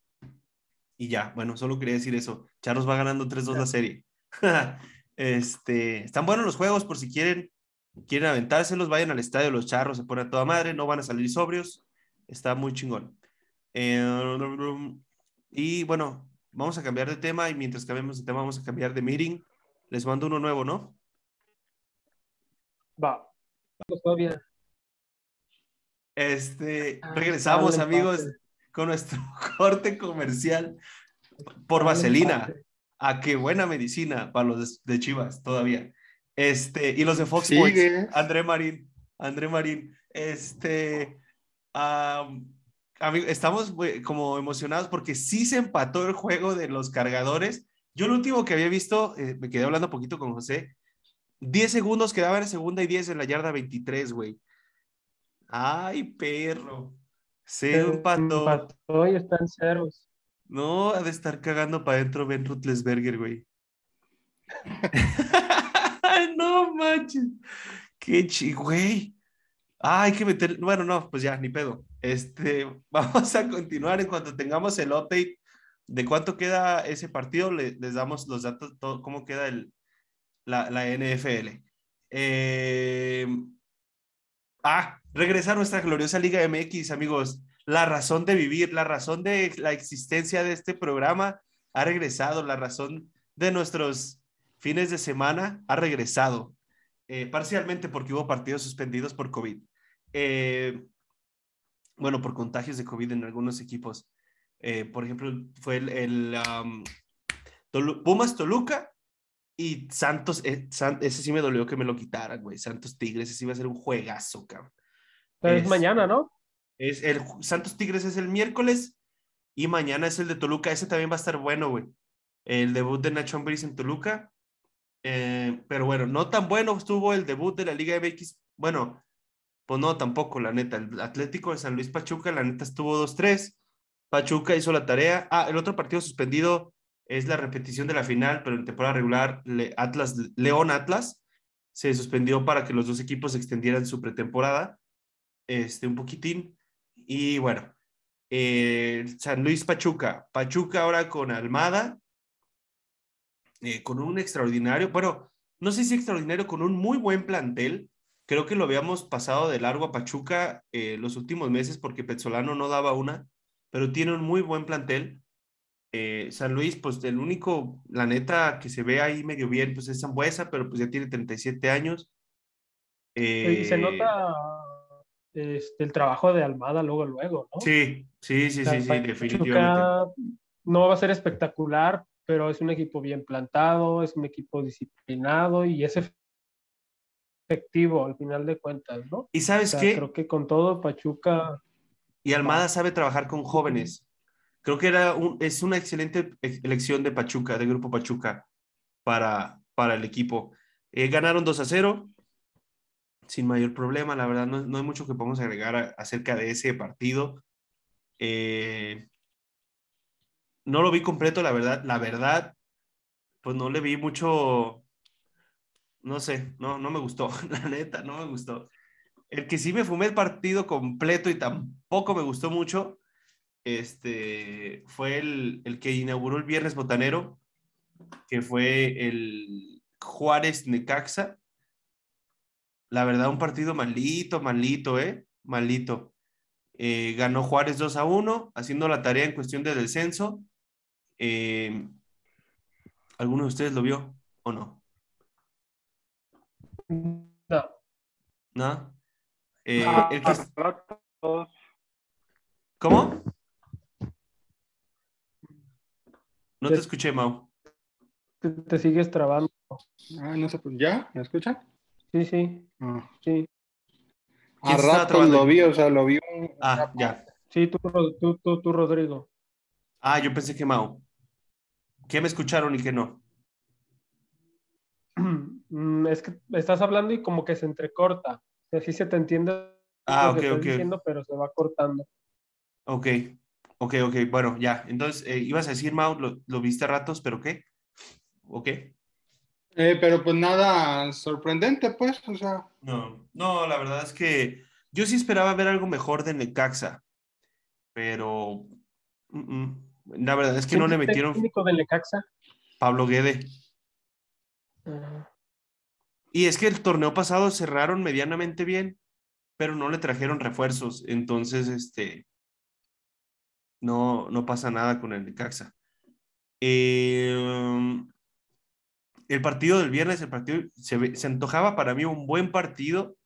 Speaker 1: y ya, bueno, solo quería decir eso. Charros va ganando 3-2 la serie. <laughs> este, están buenos los juegos por si quieren, quieren aventárselos, vayan al estadio los Charros, se ponen a toda madre, no van a salir sobrios. Está muy chingón. Eh, y bueno, vamos a cambiar de tema y mientras cambiamos de tema vamos a cambiar de meeting. Les mando uno nuevo, ¿no?
Speaker 3: Va. Todavía.
Speaker 1: Este, ah, regresamos, amigos con nuestro <laughs> corte comercial por vaselina. A ah, qué buena medicina para los de, Chivas todavía. Este, y los de Fox Sports. André Marín, André Marín. Este, estamos como emocionados porque sí se empató el juego de los cargadores. Yo lo último que había visto, eh, me quedé hablando un poquito con José, 10 segundos quedaban en segunda y 10 en la yarda 23, güey. Ay, perro. Se empató.
Speaker 3: empató y están ceros.
Speaker 1: No, ha de estar cagando para adentro Ben Rutlesberger, güey. <laughs> <laughs> no manches. Qué chi, güey. Hay que meter. Bueno, no, pues ya, ni pedo. Este, <laughs> vamos a continuar en cuanto tengamos el update de cuánto queda ese partido. les damos los datos, cómo queda el, la, la NFL. Eh, ah, regresar a nuestra gloriosa Liga MX, amigos. La razón de vivir, la razón de la existencia de este programa ha regresado, la razón de nuestros fines de semana ha regresado, eh, parcialmente porque hubo partidos suspendidos por COVID. Eh, bueno, por contagios de COVID en algunos equipos. por ejemplo, fue el, Pumas Toluca y Santos, eh, ese sí me dolió que me lo quitaran, güey. Santos Tigres, ese sí iba a ser un juegazo, cabrón.
Speaker 3: Pero es, mañana, ¿no?
Speaker 1: Es el Santos Tigres es el miércoles y mañana es el de Toluca. Ese también va a estar bueno, güey. El debut de Nacho Ambriz en Toluca. Eh, pero bueno, no tan bueno estuvo el debut de la Liga MX. Bueno, pues no, tampoco, la neta. El Atlético de San Luis Pachuca, la neta estuvo 2-3. Pachuca hizo la tarea. Ah, el otro partido suspendido es la repetición de la final, pero en temporada regular, Atlas, León Atlas se suspendió para que los dos equipos extendieran su pretemporada este, un poquitín. Y bueno, eh, San Luis Pachuca, Pachuca ahora con Almada, eh, con un extraordinario, bueno, no sé si extraordinario, con un muy buen plantel. Creo que lo habíamos pasado de largo a Pachuca eh, los últimos meses porque Petzolano no daba una, pero tiene un muy buen plantel. Eh, San Luis, pues el único, la neta, que se ve ahí medio bien, pues es Zambuesa, pero pues ya tiene 37 años.
Speaker 3: y se nota este, el trabajo de Almada luego, luego, ¿no?
Speaker 1: Sí, sí, sí, sí, sí, definitivamente.
Speaker 3: No va a ser espectacular, pero es un equipo bien plantado, es un equipo disciplinado y es efectivo al final de cuentas, ¿no?
Speaker 1: Y sabes qué?
Speaker 3: Creo que con todo Pachuca...
Speaker 1: Y Almada sabe trabajar con jóvenes. Creo que era un, es una excelente elección de Pachuca, de Grupo Pachuca, para, para el equipo. Eh, ganaron 2 a 0, sin mayor problema, la verdad, no, hay mucho que podamos agregar acerca de ese partido. Eh, no lo vi completo, la verdad, la verdad, pues no le vi mucho, no sé, no, no me gustó, <laughs> la neta, no me gustó. El que sí me fumé el partido completo y tampoco me gustó mucho este, fue el, el, que inauguró el Viernes Botanero, que fue el Juárez Necaxa. La verdad, un partido malito, malito, ¿eh? Malito. Eh, ganó Juárez 2 a 1, haciendo la tarea en cuestión de descenso. Eh, ¿Alguno de ustedes lo vio o no?
Speaker 3: No.
Speaker 1: ¿No? Eh, ¿Cómo? No te escuché, Mau.
Speaker 3: Te, sigues trabando.
Speaker 2: Ah, no sé, pues, ¿ya? ¿Me escuchan?
Speaker 3: Sí, sí. Ah. Sí.
Speaker 2: A rato lo vi, o sea, lo vi.
Speaker 1: Ah, ya.
Speaker 3: Sí, tú, tú, tú, tú, Rodrigo.
Speaker 1: Ah, yo pensé que Mau. ¿Qué me escucharon y qué no?
Speaker 3: Mm, es que estás hablando y como que se entrecorta. Así se te entiende.
Speaker 1: Ah, ok, ok. Diciendo,
Speaker 3: pero se va cortando.
Speaker 1: Ok. Ok, ok, bueno, ya. Entonces, eh, ibas a decir, Mau, lo, viste a ratos, pero ¿qué? ¿O qué?
Speaker 2: Eh, pero pues nada sorprendente, pues, o sea.
Speaker 1: No, no, la verdad es que yo sí esperaba ver algo mejor de Necaxa, pero la verdad es que no le metieron.
Speaker 3: ¿El técnico de Necaxa?
Speaker 1: Pablo Guede. Ah. Y es que el torneo pasado cerraron medianamente bien, pero no le trajeron refuerzos, entonces, este, no, no pasa nada con el Necaxa. Em, el partido del viernes, el partido se, se antojaba para mí un buen partido.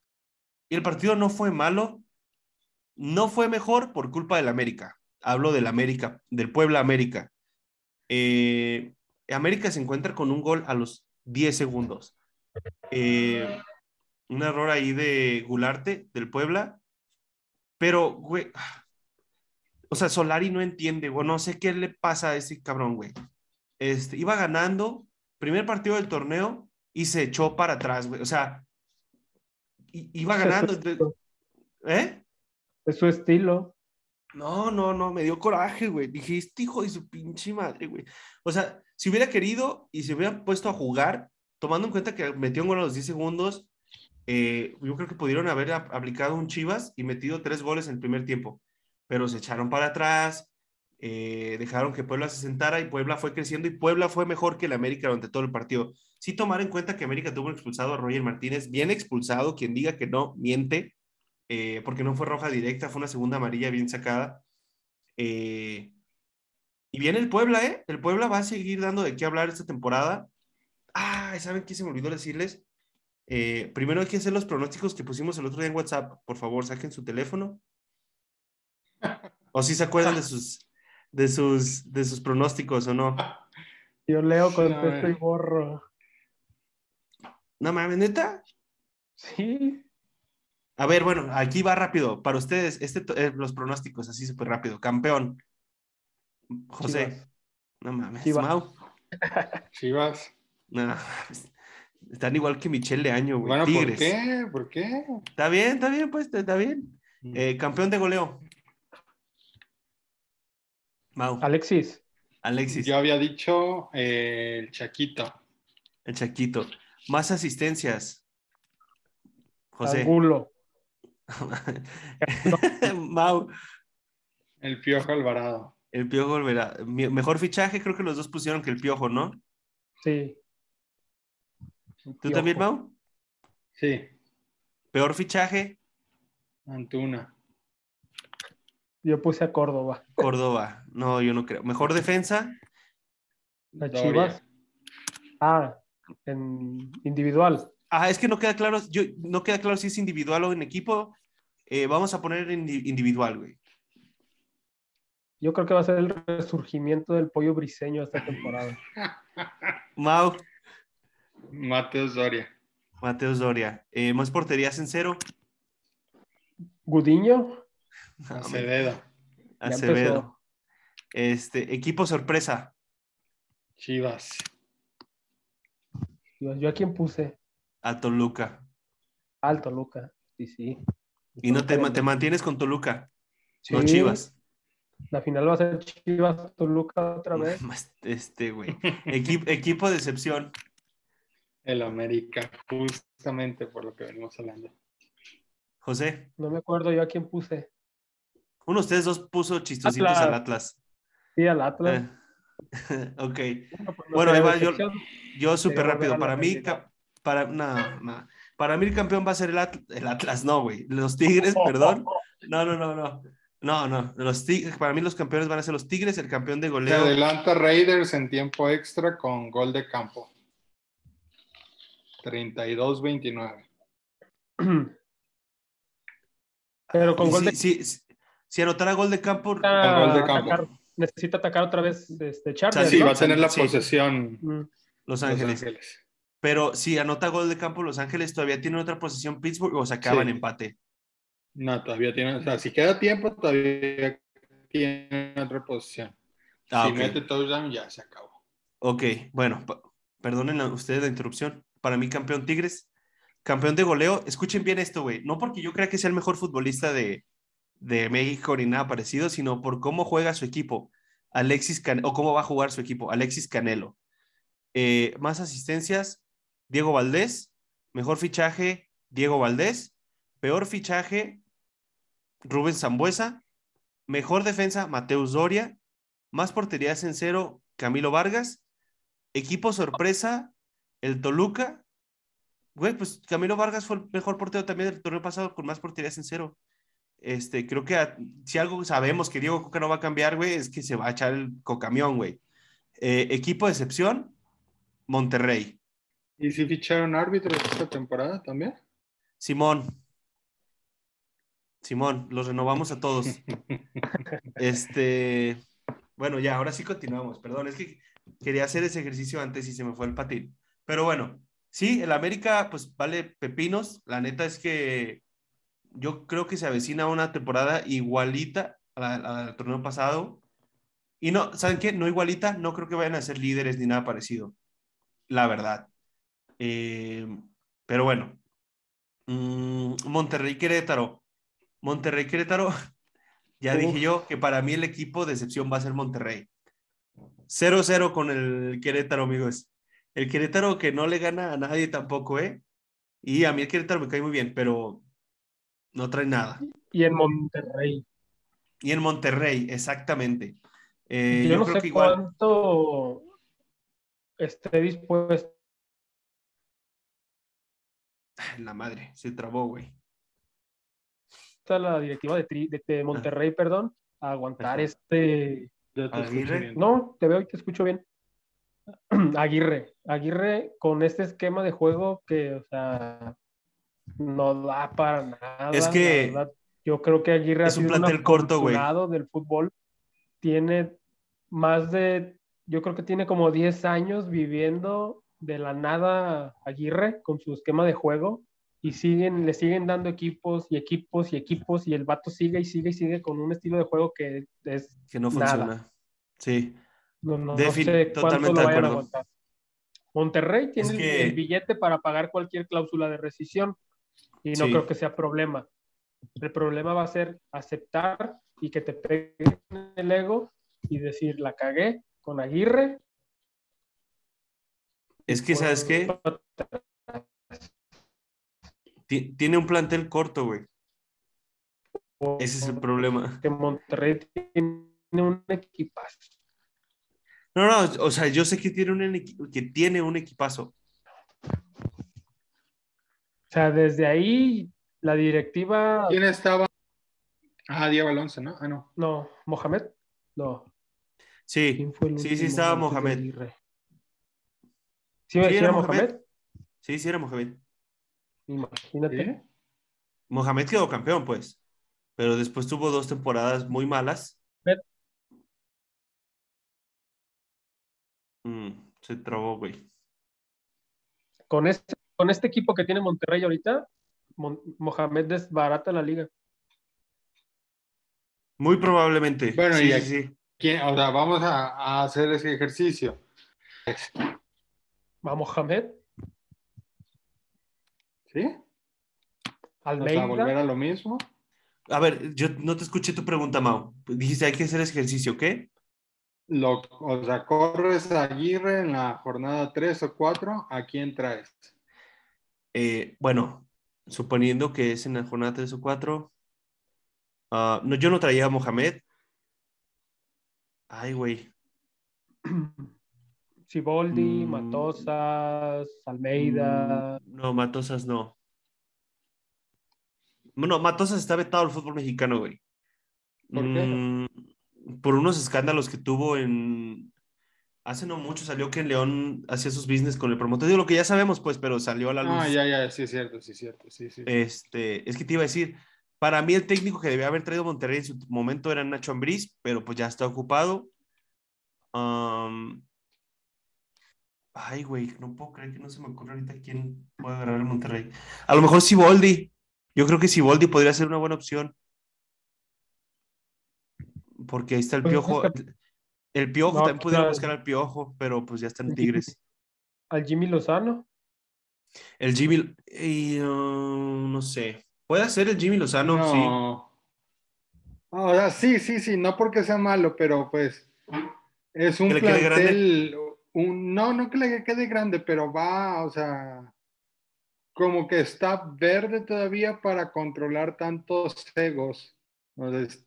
Speaker 1: Y el partido no fue malo, no fue mejor por culpa del América. Hablo del América, del Puebla América. Eh, América se encuentra con un gol a los 10 segundos. Eh, un error ahí de Gularte, del Puebla. Pero, güey, o sea, Solari no entiende, güey, no sé qué le pasa a ese cabrón, güey. Este, iba ganando, primer partido del torneo, y se echó para atrás, güey. O sea, iba ganando. ¿Eh?
Speaker 3: Es su estilo.
Speaker 1: No, no, no, me dio coraje, güey. Dije, este hijo de su pinche madre, güey. O sea, si hubiera querido y se hubiera puesto a jugar, tomando en cuenta que metió un gol a los 10 segundos, eh, yo creo que pudieron haber aplicado un Chivas y metido tres goles en el primer tiempo, pero se echaron para atrás, eh, dejaron que Puebla se sentara y Puebla fue creciendo y Puebla fue mejor que el América durante todo el partido. Sí tomar en cuenta que América tuvo expulsado a Roger Martínez, bien expulsado, quien diga que no, miente, eh, porque no fue roja directa, fue una segunda amarilla bien sacada. y viene el Puebla, ¿eh? El Puebla va a seguir dando de qué hablar esta temporada. Ah, ¿saben qué se me olvidó decirles? Eh, primero hay que hacer los pronósticos que pusimos el otro día en WhatsApp. Por favor, saquen su teléfono. O si se acuerdan de sus, de sus, de sus pronósticos o no.
Speaker 3: Yo leo, contesto y borro.
Speaker 1: ¿No mames, neta?
Speaker 3: Sí.
Speaker 1: A ver, bueno, aquí va rápido. Para ustedes, este, eh, los pronósticos, así súper rápido. Campeón. José. No mames.
Speaker 3: Chivas.
Speaker 1: Mau.
Speaker 2: Chivas.
Speaker 1: No, están igual que Michelle de año, güey.
Speaker 2: Bueno,
Speaker 1: Tigres.
Speaker 2: ¿por qué? ¿Por qué?
Speaker 1: Está bien, está bien, pues, está bien.
Speaker 2: Mm.
Speaker 1: Eh, campeón de goleo. Mau.
Speaker 3: Alexis.
Speaker 1: Alexis.
Speaker 2: Yo había dicho eh, el Chaquito.
Speaker 1: El Chaquito. Más asistencias. José.
Speaker 3: Angulo. <laughs>
Speaker 1: Mau.
Speaker 2: El Piojo Alvarado.
Speaker 1: El Piojo. Mi- Mejor fichaje, creo que los dos pusieron que el Piojo, ¿no?
Speaker 3: Sí.
Speaker 1: ¿Tú también, Mau?
Speaker 2: Sí,
Speaker 1: Peor fichaje,
Speaker 2: Antuna.
Speaker 3: Yo puse a Córdoba.
Speaker 1: Córdoba. No, yo no creo. Mejor defensa,
Speaker 2: Doria.
Speaker 3: Chivas. Ah, en individual.
Speaker 1: Ah, es que no queda claro, yo, no queda claro si es individual o en equipo. Eh, vamos a poner indi- individual, güey.
Speaker 3: Yo creo que va a ser el resurgimiento del pollo briseño esta temporada. <laughs>
Speaker 1: Mau,
Speaker 2: Mateus Doria.
Speaker 1: Mateos Doria. Eh, más porterías en cero.
Speaker 3: Gudiño.
Speaker 2: Acevedo.
Speaker 1: Acevedo. Este, equipo sorpresa.
Speaker 2: Chivas.
Speaker 3: Yo, yo a quién puse.
Speaker 1: A Toluca.
Speaker 3: Alto, Luca. Sí, sí.
Speaker 1: Y no te, te mantienes con Toluca, no Chivas.
Speaker 3: La final va a ser Chivas Toluca otra vez. <laughs>
Speaker 1: Este, güey. Equi- equipo de excepción.
Speaker 2: El América, justamente por lo que venimos hablando.
Speaker 1: José,
Speaker 3: No me acuerdo yo a quién puse.
Speaker 1: uno de ustedes dos puso chistositos
Speaker 3: Atlas.
Speaker 1: al Atlas.
Speaker 3: Sí, al Atlas.
Speaker 1: Eh, <laughs> ok.
Speaker 3: Bueno, pues no
Speaker 1: Bueno,
Speaker 3: sería
Speaker 1: ahí va, yo-. Yo súper rápido. Para mí, para, no, no. Para mí el campeón va a ser el, At- el Atlas, no, güey. Los Tigres, <laughs> perdón. No, no, no, no. No, no. Los Tigres, para mí los campeones van a ser los Tigres, el campeón de
Speaker 2: Se
Speaker 1: goleo.
Speaker 2: adelanta Raiders en tiempo extra con gol de campo. 32-29. <clears throat>
Speaker 3: Pero con
Speaker 1: Y
Speaker 3: gol de
Speaker 1: si, si- si anotara gol de campo,
Speaker 3: necesita
Speaker 2: gol de campo.
Speaker 3: atacar, necesita atacar otra vez este
Speaker 1: sea,
Speaker 3: Chargers,
Speaker 2: Sí,
Speaker 3: ¿no?
Speaker 2: va a tener la
Speaker 1: Sí.
Speaker 2: posesión
Speaker 3: Mm,
Speaker 1: Los
Speaker 2: Los
Speaker 1: Ángeles. Pero si anota gol de campo, Los Ángeles todavía tienen otra posición Pittsburgh o se acaban
Speaker 2: Sí.
Speaker 1: empate.
Speaker 2: No, todavía tiene, o sea, si queda tiempo, todavía tiene otra posición.
Speaker 1: Ah,
Speaker 2: si
Speaker 1: ok.
Speaker 2: mete touchdown, ya se acabó.
Speaker 1: Ok, bueno, perdonen ustedes la interrupción. Para mí, campeón Tigres, campeón de goleo. Escuchen bien esto, güey. No porque yo crea que sea el mejor futbolista de, de México ni nada parecido, sino por cómo juega su equipo. Alexis Can o cómo va a jugar su equipo. Alexis Canelo. Eh, más asistencias, Diego Valdés. Mejor fichaje, Diego Valdés. Peor fichaje, Rubén Zambuesa. Mejor defensa, Mateus Doria. Más porterías en cero, Camilo Vargas. Equipo sorpresa, el Toluca. Güey, pues Camilo Vargas fue el mejor portero también del torneo pasado con más porterías en cero. Este, creo que a- si algo sabemos que Diego Coca no va a cambiar, güey, es que se va a echar el cocamión, güey. Eh, equipo de excepción, Monterrey.
Speaker 2: ¿Y si ficharon árbitros esta temporada también?
Speaker 1: Simón. Simón, los renovamos a todos. <laughs> Este, bueno, ya, ahora sí continuamos. Perdón, es que quería hacer ese ejercicio antes y se me fue el patín. Pero bueno, sí, el América, pues vale pepinos. La neta es que yo creo que se avecina una temporada igualita al torneo pasado. Y no, ¿saben qué? No igualita, no creo que vayan a ser líderes ni nada parecido. La verdad. Eh, pero bueno. Mm, Monterrey Querétaro. Monterrey Querétaro. <laughs> Ya dije yo que para mí el equipo de excepción va a ser Monterrey. 0-0 con el Querétaro, amigos. El Querétaro que no le gana a nadie tampoco, ¿eh? Y a mí el Querétaro me cae muy bien, pero no trae nada.
Speaker 3: Y en Monterrey.
Speaker 1: Y en Monterrey, exactamente. Eh,
Speaker 3: yo, no creo sé que igual... cuánto esté dispuesto.
Speaker 1: La madre, se trabó, güey.
Speaker 3: La directiva de, de, Monterrey, perdón, a aguantar este.
Speaker 1: Aguirre.
Speaker 3: No, te veo y te escucho bien. <clears throat> Aguirre. Aguirre con este esquema de juego que, o sea, no da para nada.
Speaker 1: Es que.
Speaker 3: yo creo que Aguirre
Speaker 1: es un plantel corto, güey.
Speaker 3: del fútbol. Tiene más de, yo creo que tiene como 10 años viviendo de la nada Aguirre con su esquema de juego y siguen, le siguen dando equipos y equipos y equipos y el vato sigue y sigue y sigue con un estilo de juego que es
Speaker 1: que no funciona. Sí.
Speaker 3: No, no, sé totalmente lo a aguantar. Monterrey tiene el billete para pagar cualquier cláusula de rescisión y no creo que sea problema. El problema va a ser aceptar y que te peguen el ego y decir, la cagué con Aguirre.
Speaker 1: Es que, ¿sabes qué? Tiene un plantel corto, güey. Ese es el problema.
Speaker 3: Que Monterrey tiene un equipazo.
Speaker 1: No, no, o sea, yo sé que tiene un, que tiene un equipazo.
Speaker 3: O sea, desde ahí la directiva.
Speaker 2: ¿Quién estaba? Ah, Diego Alonso, ¿no? Ah, no.
Speaker 3: No, Mohamed. No.
Speaker 1: Sí, sí, sí estaba Mohamed.
Speaker 3: ¿Sí, era Mohamed?
Speaker 1: Sí, sí era Mohamed.
Speaker 3: Imagínate.
Speaker 1: Mohamed quedó campeón, pues. Pero después tuvo dos temporadas muy malas. Mm, se trabó, güey.
Speaker 3: Con este, con este equipo que tiene Monterrey ahorita, Mohamed desbarata la liga.
Speaker 1: Muy probablemente.
Speaker 2: Bueno, sí, y sí. ¿quién, o sea, vamos a, hacer ese ejercicio.
Speaker 3: ¿Va Mohamed?
Speaker 2: ¿Sí?
Speaker 3: Almeida.
Speaker 2: volver a lo mismo.
Speaker 1: A ver, yo no te escuché tu pregunta, Mau. Dijiste, hay que hacer ese ejercicio, ¿qué?
Speaker 2: Lo, o sea, corres a Aguirre en la jornada 3 o 4, ¿a quién traes?
Speaker 1: Eh, bueno, suponiendo que es en la jornada 3 o 4, ah, no, yo no traía a Mohamed. Ay, güey. <clears throat>
Speaker 3: Siboldi, mm. Matosas, Almeida.
Speaker 1: Mm, no, Matosas no. Bueno, Matosas está vetado al fútbol mexicano, güey.
Speaker 3: ¿Por qué?
Speaker 1: Mm, por unos escándalos que tuvo en, hace no mucho salió que en León hacía sus business con el promotor. Digo lo que ya sabemos, pues, pero salió a la luz.
Speaker 2: Ah, ya, ya, sí es cierto, sí es cierto, sí, sí.
Speaker 1: Este, es que te iba a decir, para mí el técnico que debía haber traído Monterrey en su momento era Nacho Ambriz, pero pues ya está ocupado. Ay, güey, no puedo creer que no se me ocurre ahorita quién puede agarrar el Monterrey. A lo mejor Siboldi. Yo creo que Siboldi podría ser una buena opción. Porque ahí está el pues piojo. El Piojo, también pudiera buscar al Piojo, pero pues ya están Tigres.
Speaker 3: ¿Al Jimmy Lozano?
Speaker 1: El Jimmy, y, no sé. Puede ser el Jimmy Lozano, sí.
Speaker 2: O sea, sí, sí, sí, no porque sea malo, pero pues es un plantel, un, no, no que le quede grande, pero va, o sea, como que está verde todavía para controlar tantos egos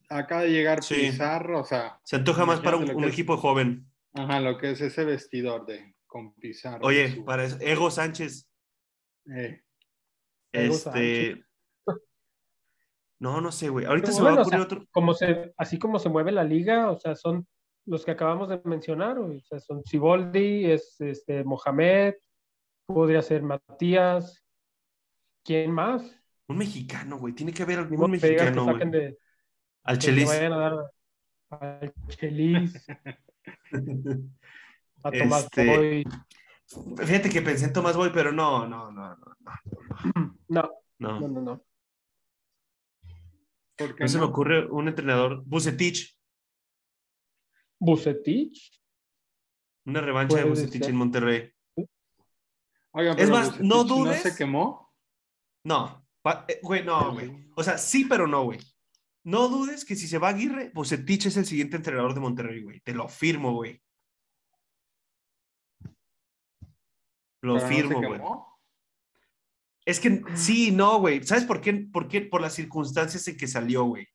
Speaker 2: acaba de llegar Pizarro, o sea.
Speaker 1: Se antoja más para un, equipo joven.
Speaker 2: Ajá, lo que es ese vestidor de con Pizarro.
Speaker 1: Oye, para Ego Sánchez.
Speaker 2: Eh.
Speaker 1: Este. No, no sé, güey. Ahorita se va a ocurrir otro.
Speaker 3: Como se, así como se mueve la liga, o sea, son los que acabamos de mencionar, o sea, son Siboldi, es este Mohamed, podría ser Matías. ¿Quién más?
Speaker 1: Un mexicano, güey. Tiene que haber algún mexicano. Al Chelis.
Speaker 3: al Chelis. <laughs>
Speaker 1: a Tomás este, Boy. Fíjate que pensé en Tomás Boy, pero no, no, no, no.
Speaker 3: No. No, no, no.
Speaker 1: no, se me ocurre un entrenador. Bucetich.
Speaker 3: ¿Bucetich?
Speaker 1: Una revancha de Bucetich en Monterrey. es más, no dudes.
Speaker 2: ¿No se quemó?
Speaker 1: No, eh, güey, no, güey. O sea, sí, pero no, güey. No dudes que si se va Aguirre, Bucetich es el siguiente entrenador de Monterrey, güey. Te lo firmo, güey. Lo firmo, güey. es que sí, <clears throat> no, güey. ¿Sabes por qué? por qué? Por las circunstancias en que salió, güey.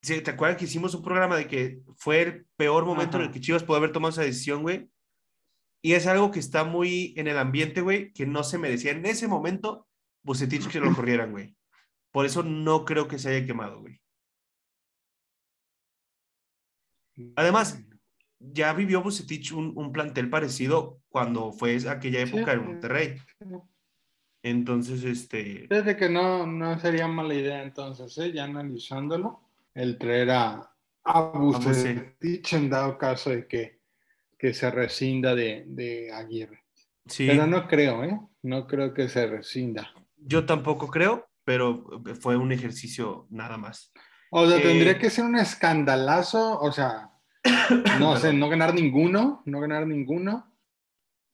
Speaker 1: ¿Te acuerdas que hicimos un programa de que fue el peor momento en el que Chivas pudo haber tomado esa decisión, güey? Y es algo que está muy en el ambiente, güey, que no se merecía en ese momento Bucetich que lo corrieran, güey. Por eso no creo que se haya quemado, güey. Además, ya vivió Bucetich un, plantel parecido cuando fue aquella época en Monterrey. Entonces, este.
Speaker 2: Desde que no, no sería mala idea, entonces, ¿eh? ya analizándolo, el traer a, a Bucetich en dado caso de que, que se rescinda de, de Aguirre. Sí. Pero no creo, ¿eh? No creo que se rescinda.
Speaker 1: Yo tampoco creo, pero fue un ejercicio nada más.
Speaker 2: O sea, tendría eh, que ser un escandalazo, o sea, <coughs> no sé, no ganar ninguno, no ganar ninguno.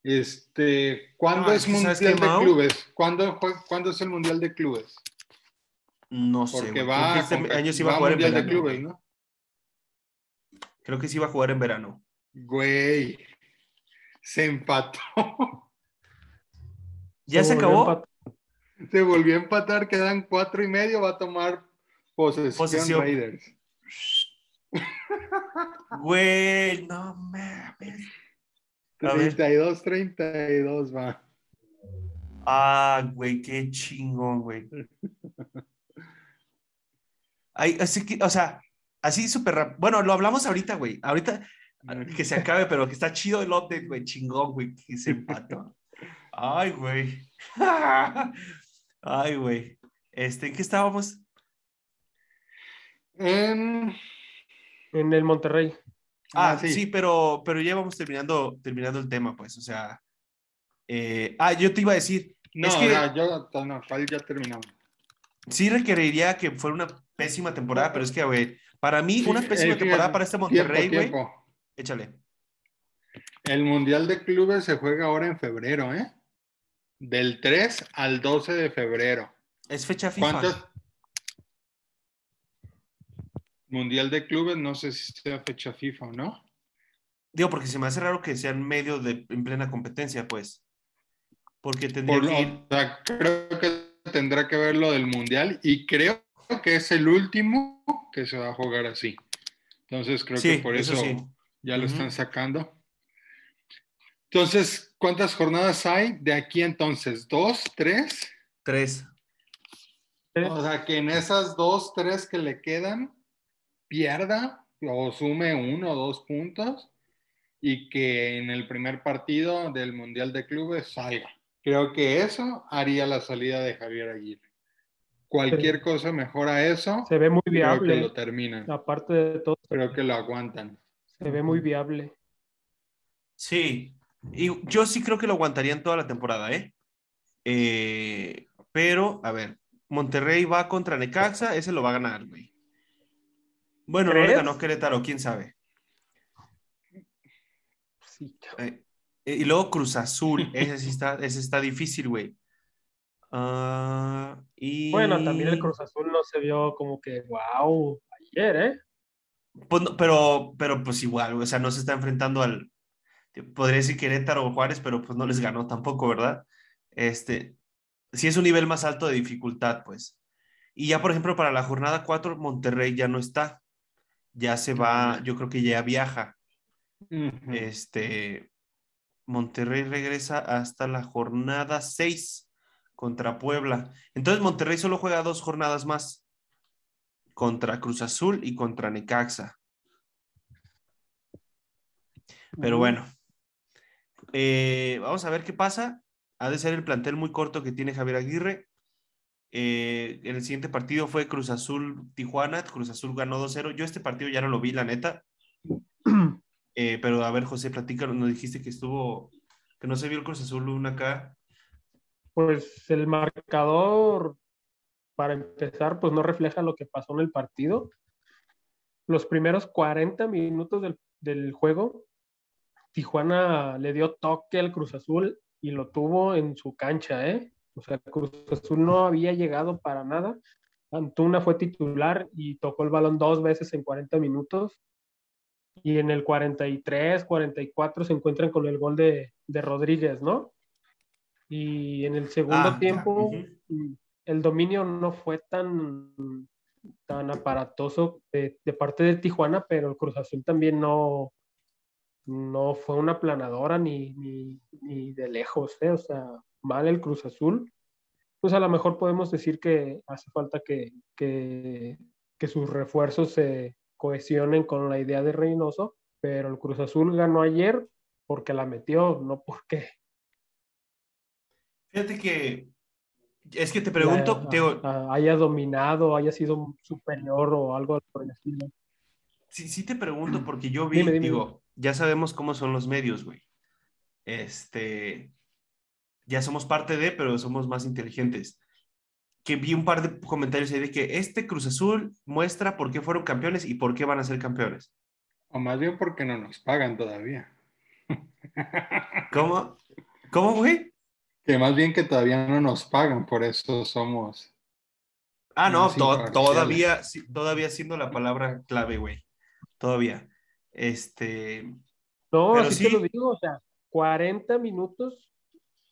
Speaker 2: Este, ¿cuándo es Mundial de Clubes? ¿Cuándo, ¿Cuándo, es el Mundial de Clubes?
Speaker 1: No sé.
Speaker 2: Porque va, este año sí va a jugar en verano. De clubes, ¿no?
Speaker 1: Creo que sí va a jugar en verano.
Speaker 2: Güey, se empató.
Speaker 1: ¿Ya se, acabó?
Speaker 2: Se volvió a empatar, quedan cuatro y medio, va a tomar posesión, posesión. Raiders. <laughs>
Speaker 1: Güey, no mames.
Speaker 2: 32, 32 va.
Speaker 1: Ah, güey, qué chingón, güey. así que, o sea, así súper rápido. Bueno, lo hablamos ahorita, güey. Ahorita que se acabe, pero que está chido el update, güey. Chingón, güey, que se empató. Ay, güey. <laughs> Ay, güey. Este, ¿en qué estábamos?
Speaker 3: En en el Monterrey.
Speaker 1: Ah, ah sí. pero, pero ya vamos terminando, terminando el tema, pues, o sea. Eh, ah, yo te iba a decir.
Speaker 2: No, es que, yo no, ya terminamos.
Speaker 1: Sí requeriría que fuera una pésima temporada, pero es que, güey, para mí, una pésima temporada para este Monterrey, güey. Échale.
Speaker 2: El Mundial de Clubes se juega ahora en febrero, ¿eh? Del 3 al 12 de febrero.
Speaker 1: Es fecha FIFA. ¿Cuántos,
Speaker 2: Mundial de Clubes, no sé si sea fecha FIFA o no.
Speaker 1: Digo, porque se me hace raro que sean medio de en plena competencia, pues. Porque tendría que
Speaker 2: creo que tendrá que ver lo del Mundial y creo que es el último que se va a jugar así. Entonces creo que por eso, ya lo están sacando. Entonces, ¿cuántas jornadas hay de aquí entonces? ¿Dos? ¿Tres?
Speaker 1: Tres.
Speaker 2: O sea, que en esas dos, tres que le quedan, pierda o sume uno o dos puntos y que en el primer partido del Mundial de Clubes salga. Creo que eso haría la salida de Javier Aguirre. Cualquier cosa mejora eso.
Speaker 3: Se ve muy viable.
Speaker 2: Creo que lo terminan.
Speaker 3: Aparte de todo.
Speaker 2: Creo que lo aguantan.
Speaker 3: Se ve muy viable.
Speaker 1: Sí, y yo sí creo que lo aguantarían toda la temporada, ¿eh? ¿eh? pero, a ver, Monterrey va contra Necaxa, ese lo va a ganar, güey. Bueno, no le ganó Querétaro, quién sabe. Sí. Eh, y luego Cruz Azul, ese sí está, ese está difícil, güey. Ah, y...
Speaker 3: Bueno, también el Cruz Azul no se vio como que, wow, ayer, ¿eh?
Speaker 1: Pues pero, pero pues igual, o sea, no se está enfrentando al, podría decir Querétaro o Juárez, pero pues no les ganó tampoco, ¿verdad? Este, sí es un nivel más alto de dificultad, pues. Y ya, por ejemplo, para la jornada 4, Monterrey ya no está ya se va, yo creo que ya viaja. Este, Monterrey regresa hasta la jornada 6 contra Puebla. Entonces Monterrey solo juega dos jornadas más contra Cruz Azul y contra Necaxa. Pero bueno, eh, vamos a ver qué pasa. Ha de ser el plantel muy corto que tiene Javier Aguirre. Eh, en el siguiente partido fue Cruz Azul Tijuana. Cruz Azul ganó 2-0. Yo este partido ya no lo vi, la neta. <clears throat> Eh, pero a ver, José, platícanos. Nos dijiste que estuvo, que no se vio el Cruz Azul una acá.
Speaker 3: Pues el marcador para empezar, pues no refleja lo que pasó en el partido. Los primeros 40 minutos del, del juego, Tijuana le dio toque al Cruz Azul y lo tuvo en su cancha, ¿eh? O sea, Cruz Azul no había llegado para nada. Antuna fue titular y tocó el balón dos veces en 40 minutos. Y en el 43, 44 se encuentran con el gol de, de Rodríguez, ¿no? Y en el segundo ah, tiempo, el dominio no fue tan, tan aparatoso de, de, parte de Tijuana, pero el Cruz Azul también no, no fue una planadora ni, ni, ni de lejos, ¿eh? o sea, mal el Cruz Azul. Pues a lo mejor podemos decir que hace falta que, que, que sus refuerzos se cohesionen con la idea de Reynoso, pero el Cruz Azul ganó ayer porque la metió, no porque.
Speaker 1: Fíjate que es que te pregunto,
Speaker 3: haya dominado, haya sido superior o algo por el estilo.
Speaker 1: Sí, sí te pregunto porque yo vi, digo, ya sabemos cómo son los medios, güey. Este, ya somos parte de, pero somos más inteligentes. Que vi un par de comentarios ahí de que este Cruz Azul muestra por qué fueron campeones y por qué van a ser campeones.
Speaker 2: O más bien porque no nos pagan todavía. <laughs>
Speaker 1: ¿Cómo? ¿Cómo, güey?
Speaker 2: Que más bien que todavía no nos pagan, por eso somos.
Speaker 1: Ah, no, todavía, todavía siendo la palabra clave, güey. Todavía. Este.
Speaker 3: No, así sí, te lo digo, o sea, 40 minutos,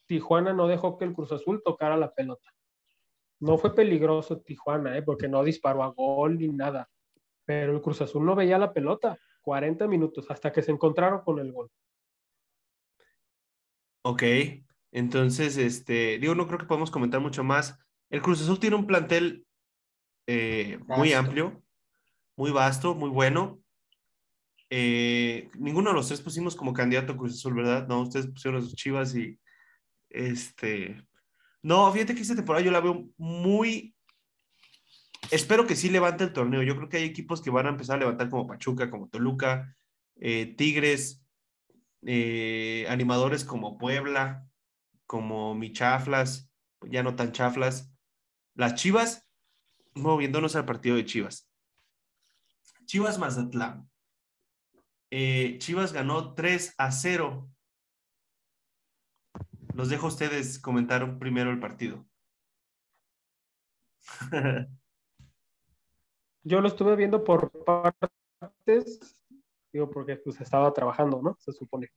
Speaker 3: Tijuana no dejó que el Cruz Azul tocara la pelota. No fue peligroso Tijuana, ¿eh? porque no disparó a gol ni nada. Pero el Cruz Azul no veía la pelota. 40 minutos hasta que se encontraron con el gol.
Speaker 1: Ok, entonces, este, digo, no creo que podamos comentar mucho más. El Cruz Azul tiene un plantel eh, muy amplio, muy vasto, muy bueno. Eh, ninguno de los tres pusimos como candidato Cruz Azul, ¿verdad? No, ustedes pusieron a sus chivas y este. No, fíjate que esta temporada yo la veo muy. Espero que sí levante el torneo. Yo creo que hay equipos que van a empezar a levantar como Pachuca, como Toluca, eh, Tigres, eh, animadores como Puebla, como Michaflas, ya no tan chaflas. Las Chivas, moviéndonos al partido de Chivas. Chivas Mazatlán. Eh, Chivas ganó 3 a 0. Los dejo a ustedes comentar primero el partido. <laughs>
Speaker 3: Yo lo estuve viendo por partes, digo, porque pues estaba trabajando, ¿no? Se supone.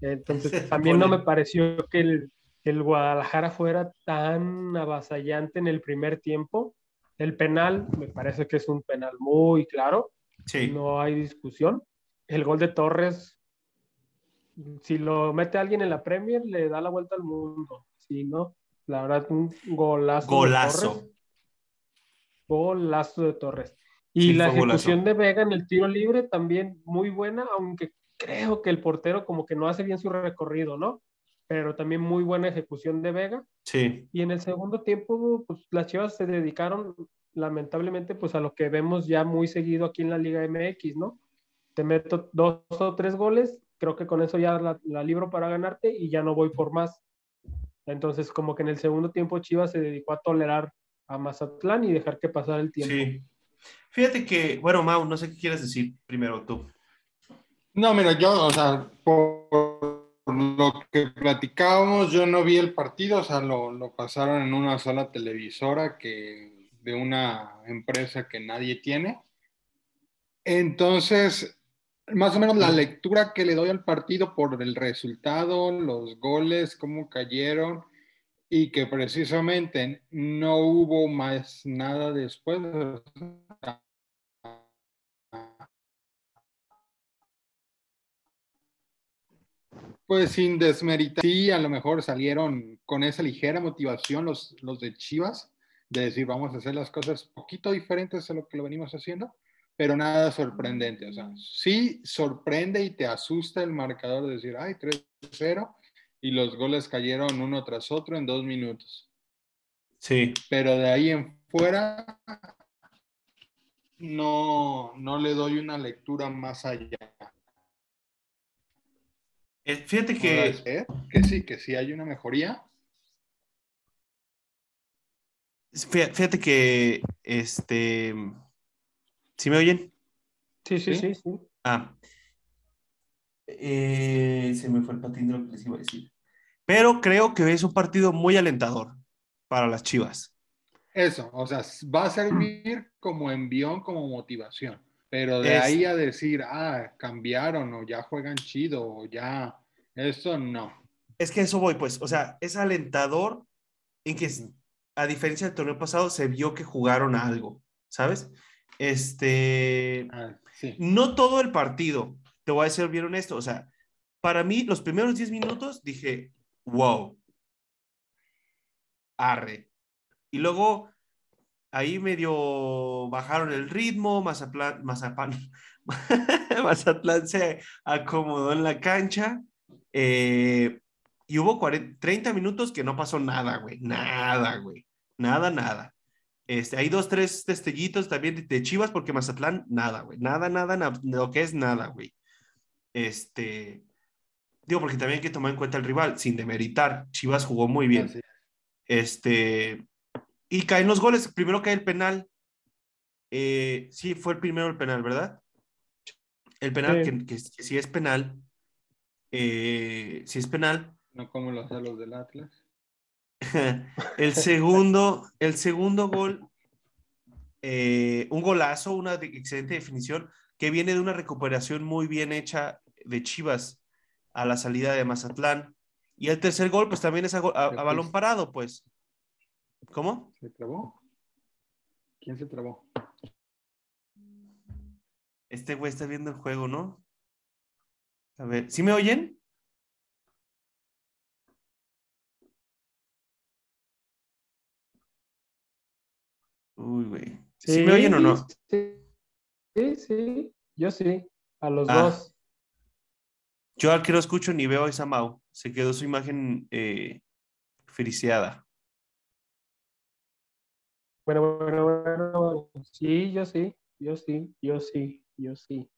Speaker 3: Entonces, <laughs> también no me pareció que el, el Guadalajara fuera tan avasallante en el primer tiempo. El penal, me parece que es un penal muy claro. Sí. No hay discusión el gol de Torres, si lo mete alguien en la Premier, le da la vuelta al mundo. Si no, la verdad, un golazo.
Speaker 1: Golazo.
Speaker 3: De Torres. Golazo de Torres. Y la ejecución de Vega en el tiro libre también muy buena, aunque creo que el portero como que no hace bien su recorrido, ¿no? Pero también muy buena ejecución de Vega.
Speaker 1: Sí.
Speaker 3: Y en el segundo tiempo, pues las Chivas se dedicaron lamentablemente pues a lo que vemos ya muy seguido aquí en la Liga MX, ¿no? Te meto dos o tres goles, creo que con eso ya la, libro para ganarte y ya no voy por más. Entonces, como que en el segundo tiempo Chivas se dedicó a tolerar a Mazatlán y dejar que pasara el tiempo.
Speaker 1: Sí. Fíjate que, bueno, Mau, no sé qué quieres decir primero tú.
Speaker 2: No, mira, yo, o sea, por lo que platicábamos, yo no vi el partido, o sea, lo, lo pasaron en una sola televisora que de una empresa que nadie tiene. Entonces, más o menos la lectura que le doy al partido por el resultado, los goles, cómo cayeron y que precisamente no hubo más nada después. Pues sin desmeritar, sí, a lo mejor salieron con esa ligera motivación los, los de Chivas, de decir, vamos a hacer las cosas poquito diferentes a lo que lo venimos haciendo pero nada sorprendente. O sea, sí sorprende y te asusta el marcador de decir, ay, 3-0 y los goles cayeron uno tras otro en dos minutos.
Speaker 1: Sí.
Speaker 2: Pero de ahí en fuera, no, no le doy una lectura más allá.
Speaker 1: Eh, fíjate que...
Speaker 2: Que sí, que sí hay una mejoría.
Speaker 1: Fíjate que, este, ¿sí me oyen?
Speaker 3: Sí, sí, sí, sí.
Speaker 1: Ah, eh, se me fue el patín de lo que les iba a decir. Pero creo que es un partido muy alentador para las Chivas.
Speaker 2: Eso, o sea, va a servir como envión, como motivación. Pero de ahí a decir, ah, cambiaron o ya juegan chido o ya, eso no.
Speaker 1: Es que eso voy, pues, o sea, es alentador en que, a diferencia del torneo pasado, se vio que jugaron algo, ¿sabes? Este, ah, no todo el partido, te voy a ser bien honesto, o sea, para mí los primeros 10 minutos dije, wow, arre. Y luego ahí medio bajaron el ritmo, Mazatlán, Mazapán, <laughs> Mazatlán se acomodó en la cancha. Eh, y hubo 30 minutos que no pasó nada, güey. Nada, güey. Nada, nada. Este, hay dos, tres destellitos también de, Chivas, porque Mazatlán, nada, güey. Nada, nada, nada, lo que es nada, güey. Este, digo, porque también hay que tomar en cuenta el rival, sin demeritar. Chivas jugó muy bien. Este, y caen los goles. Primero cae el penal. Eh, sí, fue el primero el penal, ¿verdad? El penal, que, si es penal. Eh, si es penal.
Speaker 2: No como los los del Atlas. <laughs>
Speaker 1: el segundo, el segundo gol, eh, un golazo, una excelente definición, que viene de una recuperación muy bien hecha de Chivas a la salida de Mazatlán. Y el tercer gol, pues también es a balón parado, pues. ¿Cómo?
Speaker 2: ¿Se trabó? ¿Quién se trabó?
Speaker 1: Este güey está viendo el juego, ¿no? A ver, ¿sí me oyen? Uy, güey. ¿Sí, me oyen o no?
Speaker 3: Sí, sí, yo sí, a los ah. dos.
Speaker 1: Yo al que no escucho ni veo a esa Mau. Se quedó su imagen eh,
Speaker 3: bueno, bueno, bueno, sí, yo sí, yo sí, yo sí, yo sí.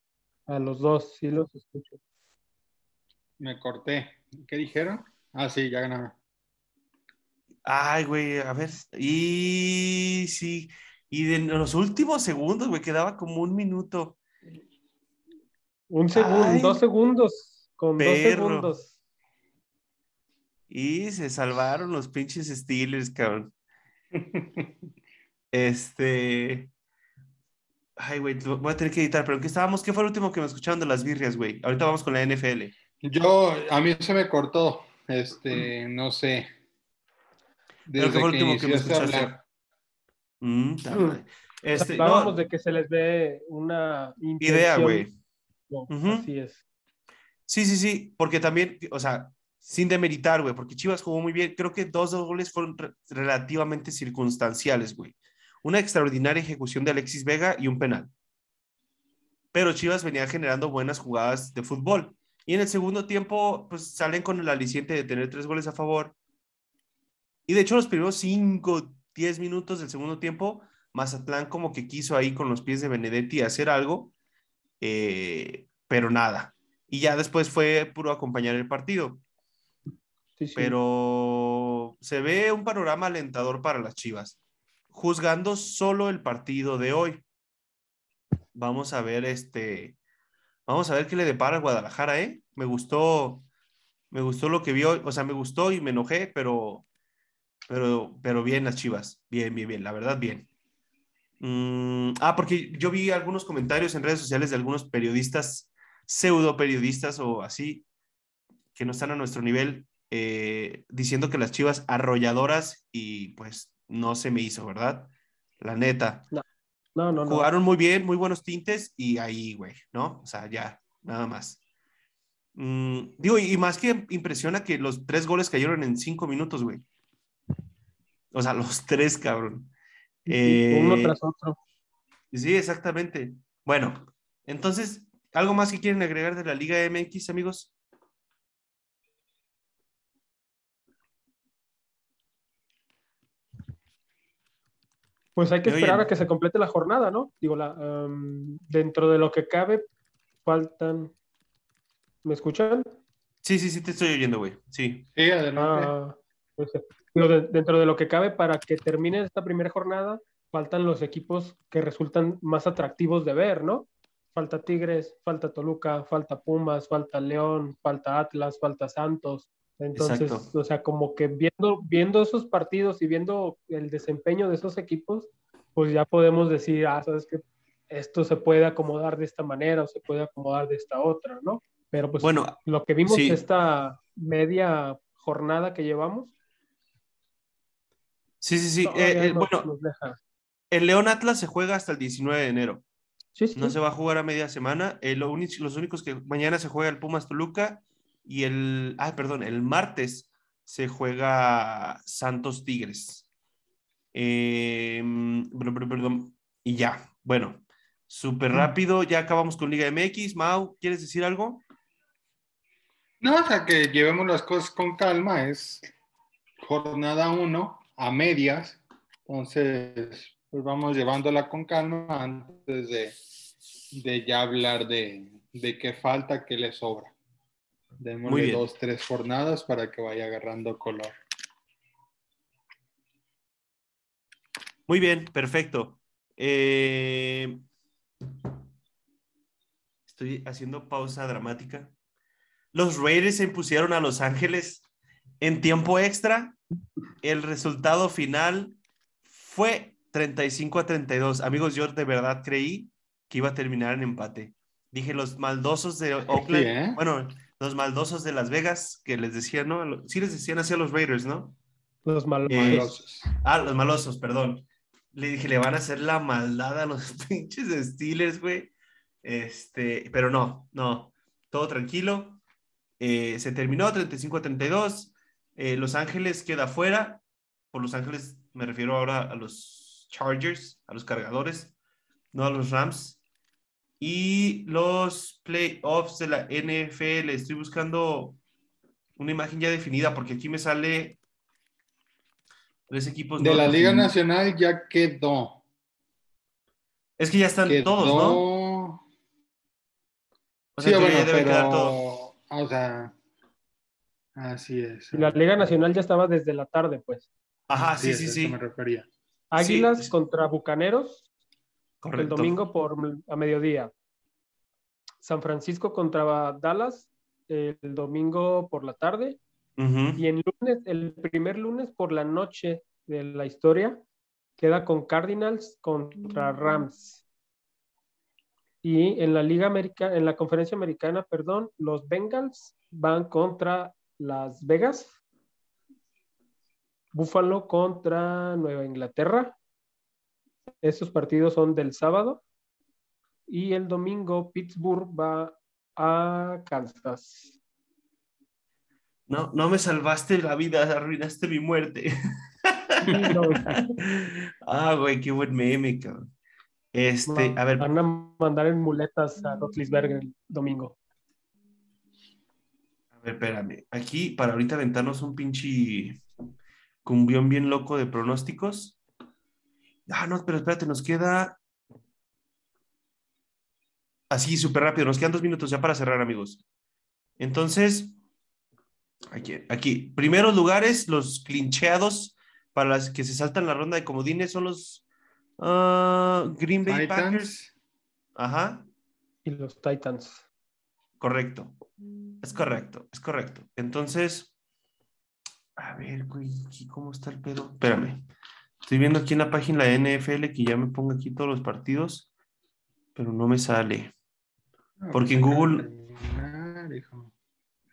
Speaker 3: A los dos, sí los escucho.
Speaker 2: Me corté. ¿Qué dijeron? Ah, sí, ya ganaron.
Speaker 1: Ay, güey, a ver. Y sí, y de los últimos segundos, güey, quedaba como un minuto.
Speaker 3: Un segundo, dos segundos, con dos segundos.
Speaker 1: Y se salvaron los pinches Steelers, cabrón. <laughs> Este. Ay, güey, voy a tener que editar, pero ¿qué estábamos? ¿Qué fue el último que me escucharon de las birrias, güey? Ahorita vamos con la NFL.
Speaker 2: Yo, a mí se me cortó. Este, no sé.
Speaker 3: Desde qué fue el último que me escuchaste? Mm, este, Hablábamos de que se les ve una
Speaker 1: idea, güey.
Speaker 3: Así es.
Speaker 1: Sí, sí, sí, porque también, o sea, sin demeritar, güey, porque Chivas jugó muy bien. Creo que dos, dos goles fueron relativamente circunstanciales, güey una extraordinaria ejecución de Alexis Vega y un penal. Pero Chivas venía generando buenas jugadas de fútbol. Y en el segundo tiempo, pues salen con el aliciente de tener tres goles a favor. Y de hecho, los primeros cinco, diez minutos del segundo tiempo, Mazatlán como que quiso ahí con los pies de Benedetti hacer algo, eh, pero nada. Y ya después fue puro acompañar el partido. Pero se ve un panorama alentador para las Chivas juzgando solo el partido de hoy. Vamos a ver este, vamos a ver qué le depara a Guadalajara, ¿eh? Me gustó, me gustó lo que vio, o sea, me gustó y me enojé, pero, pero, pero bien las Chivas, bien, bien, bien, la verdad, bien. Mm, ah, porque yo vi algunos comentarios en redes sociales de algunos periodistas, pseudo periodistas o así, que no están a nuestro nivel, eh, diciendo que las Chivas arrolladoras y pues no se me hizo, ¿verdad? La neta.
Speaker 3: No, no, no.
Speaker 1: Jugaron muy bien, muy buenos tintes y ahí, güey, ¿no? O sea, ya, nada más. Mm, digo, y más que impresiona que los tres goles cayeron en cinco minutos, güey. O sea, los tres, cabrón.
Speaker 3: uno eh, tras otro.
Speaker 1: Sí, exactamente. Bueno, entonces, ¿algo más que quieren agregar de la Liga MX, amigos?
Speaker 3: Pues hay que esperar a que se complete la jornada, ¿no? Digo, la, dentro de lo que cabe, faltan. ¿Me escuchan?
Speaker 1: Sí, sí, sí, te estoy oyendo, güey. Sí.
Speaker 2: Sí, adelante. Ah,
Speaker 3: pues, dentro de lo que cabe para que termine esta primera jornada, faltan los equipos que resultan más atractivos de ver, ¿no? Falta Tigres, falta Toluca, falta Pumas, falta León, falta Atlas, falta Santos. Entonces, o sea, como que viendo, viendo esos partidos y viendo el desempeño de esos equipos, pues ya podemos decir, ah, sabes que esto se puede acomodar de esta manera o se puede acomodar de esta otra, ¿no? Pero pues bueno, lo que vimos esta media jornada que llevamos.
Speaker 1: Sí, sí, sí. Eh, eh, bueno, el León Atlas se juega hasta el 19 de enero. Sí, sí. No se va a jugar a media semana. Eh, los únicos que mañana se juega el Pumas Toluca y el, ah, perdón, el martes se juega Santos Tigres. Em, perdón, y ya, bueno, súper rápido, ya acabamos con Liga MX. Mau, ¿quieres decir algo?
Speaker 2: No, o sea, que llevemos las cosas con calma, es jornada uno, a medias, entonces pues vamos llevándola con calma antes de, de ya hablar de, de qué falta, qué le sobra. Démosle dos, tres jornadas para que vaya agarrando color.
Speaker 1: Muy bien, perfecto. Eh, estoy haciendo pausa dramática. Los Raiders se impusieron a Los Ángeles en tiempo extra. El resultado final fue 35 a 32. Amigos, yo de verdad creí que iba a terminar en empate. Dije, los maldosos de Oakland, ¿eh? bueno, los maldosos de Las Vegas, que les decían, ¿no? Sí les decían así a los Raiders, ¿no?
Speaker 3: Los eh, malosos.
Speaker 1: ah, los malosos, perdón. Le dije, le van a hacer la maldad a los <laughs> pinches Steelers, güey. Este, pero no, no, todo tranquilo. Eh, se terminó 35 a 32. Eh, los Ángeles queda fuera. Por Los Ángeles me refiero ahora a los Chargers, a los cargadores, no a los Rams. Y los playoffs de la NFL, estoy buscando una imagen ya definida porque aquí me sale tres equipos.
Speaker 2: De la Liga Nacional ya quedó.
Speaker 1: Es que ya están todos, ¿no?
Speaker 2: O sea, sí, bueno, pero, o sea, así es.
Speaker 3: La Liga Nacional ya estaba desde la tarde, pues.
Speaker 1: Ajá, sí, sí, sí.
Speaker 2: me refería.
Speaker 3: Águilas contra Bucaneros el domingo por a mediodía. San Francisco contra Dallas el domingo por la tarde. Y el lunes, el primer lunes por la noche de la historia, queda con Cardinals contra Rams. Y en la Liga Americana, en la conferencia americana, perdón, los Bengals van contra Las Vegas. Buffalo contra Nueva Inglaterra. Estos partidos son del sábado. Y el domingo Pittsburgh va a Kansas.
Speaker 1: No, no me salvaste la vida, arruinaste mi muerte. <laughs> ah, güey, qué buen meme, cabrón. Este, a ver.
Speaker 3: Van a mandar en muletas a Rotlisberger el domingo.
Speaker 1: Espérame. Aquí, para ahorita aventarnos un pinche cumbión bien loco de pronósticos. Ah, no, pero espérate, nos queda. Así, súper rápido, nos quedan dos minutos ya para cerrar, amigos. Entonces, aquí, aquí. Primeros lugares, los clincheados para las que se saltan la ronda de comodines son los ah, Green Bay Packers. Ajá.
Speaker 3: Y los Titans.
Speaker 1: Correcto. Es correcto, es correcto. Entonces, a ver, ¿cómo está el pedo? Espérame. Estoy viendo aquí en la página de NFL que ya me pongo aquí todos los partidos, pero no me sale. Ah, Porque en pues, Google.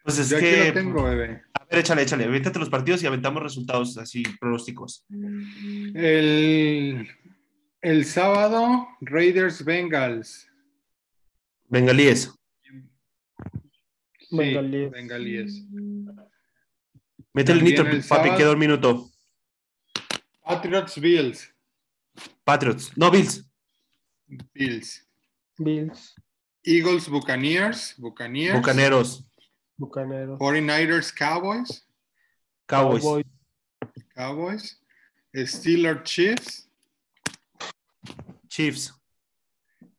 Speaker 1: Pues es que.
Speaker 2: tengo, bebé.
Speaker 1: A ver, échale, échale. Avéntate los partidos y aventamos resultados así, pronósticos.
Speaker 2: El, el sábado, Raiders Bengals.
Speaker 1: Bengalíes.
Speaker 2: Bengalíes. bengalíes.
Speaker 1: Mete el nitro, papi, queda un minuto.
Speaker 2: Patriots, Bills.
Speaker 1: Patriots. No, Bills.
Speaker 2: Bills.
Speaker 3: Bills.
Speaker 2: Eagles, Buccaneers. Buccaneers.
Speaker 1: Bucaneros.
Speaker 3: Bucaneros.
Speaker 2: 49ers, Cowboys.
Speaker 1: Cowboys.
Speaker 2: Cowboys. Steelers, Chiefs.
Speaker 1: Chiefs.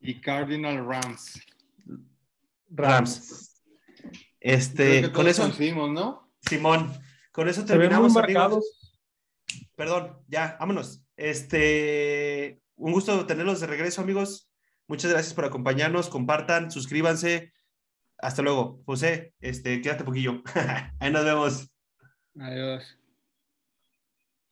Speaker 2: Y Cardinal Rams.
Speaker 1: Rams. Este, con eso.
Speaker 2: ¿no?
Speaker 1: Simón. con eso terminamos, amigos. Perdón, ya, vámonos. Este, un gusto tenerlos de regreso, amigos. Muchas gracias por acompañarnos. Compartan, suscríbanse. Hasta luego. José, este, quédate poquillo. <laughs> Ahí nos vemos.
Speaker 4: Adiós.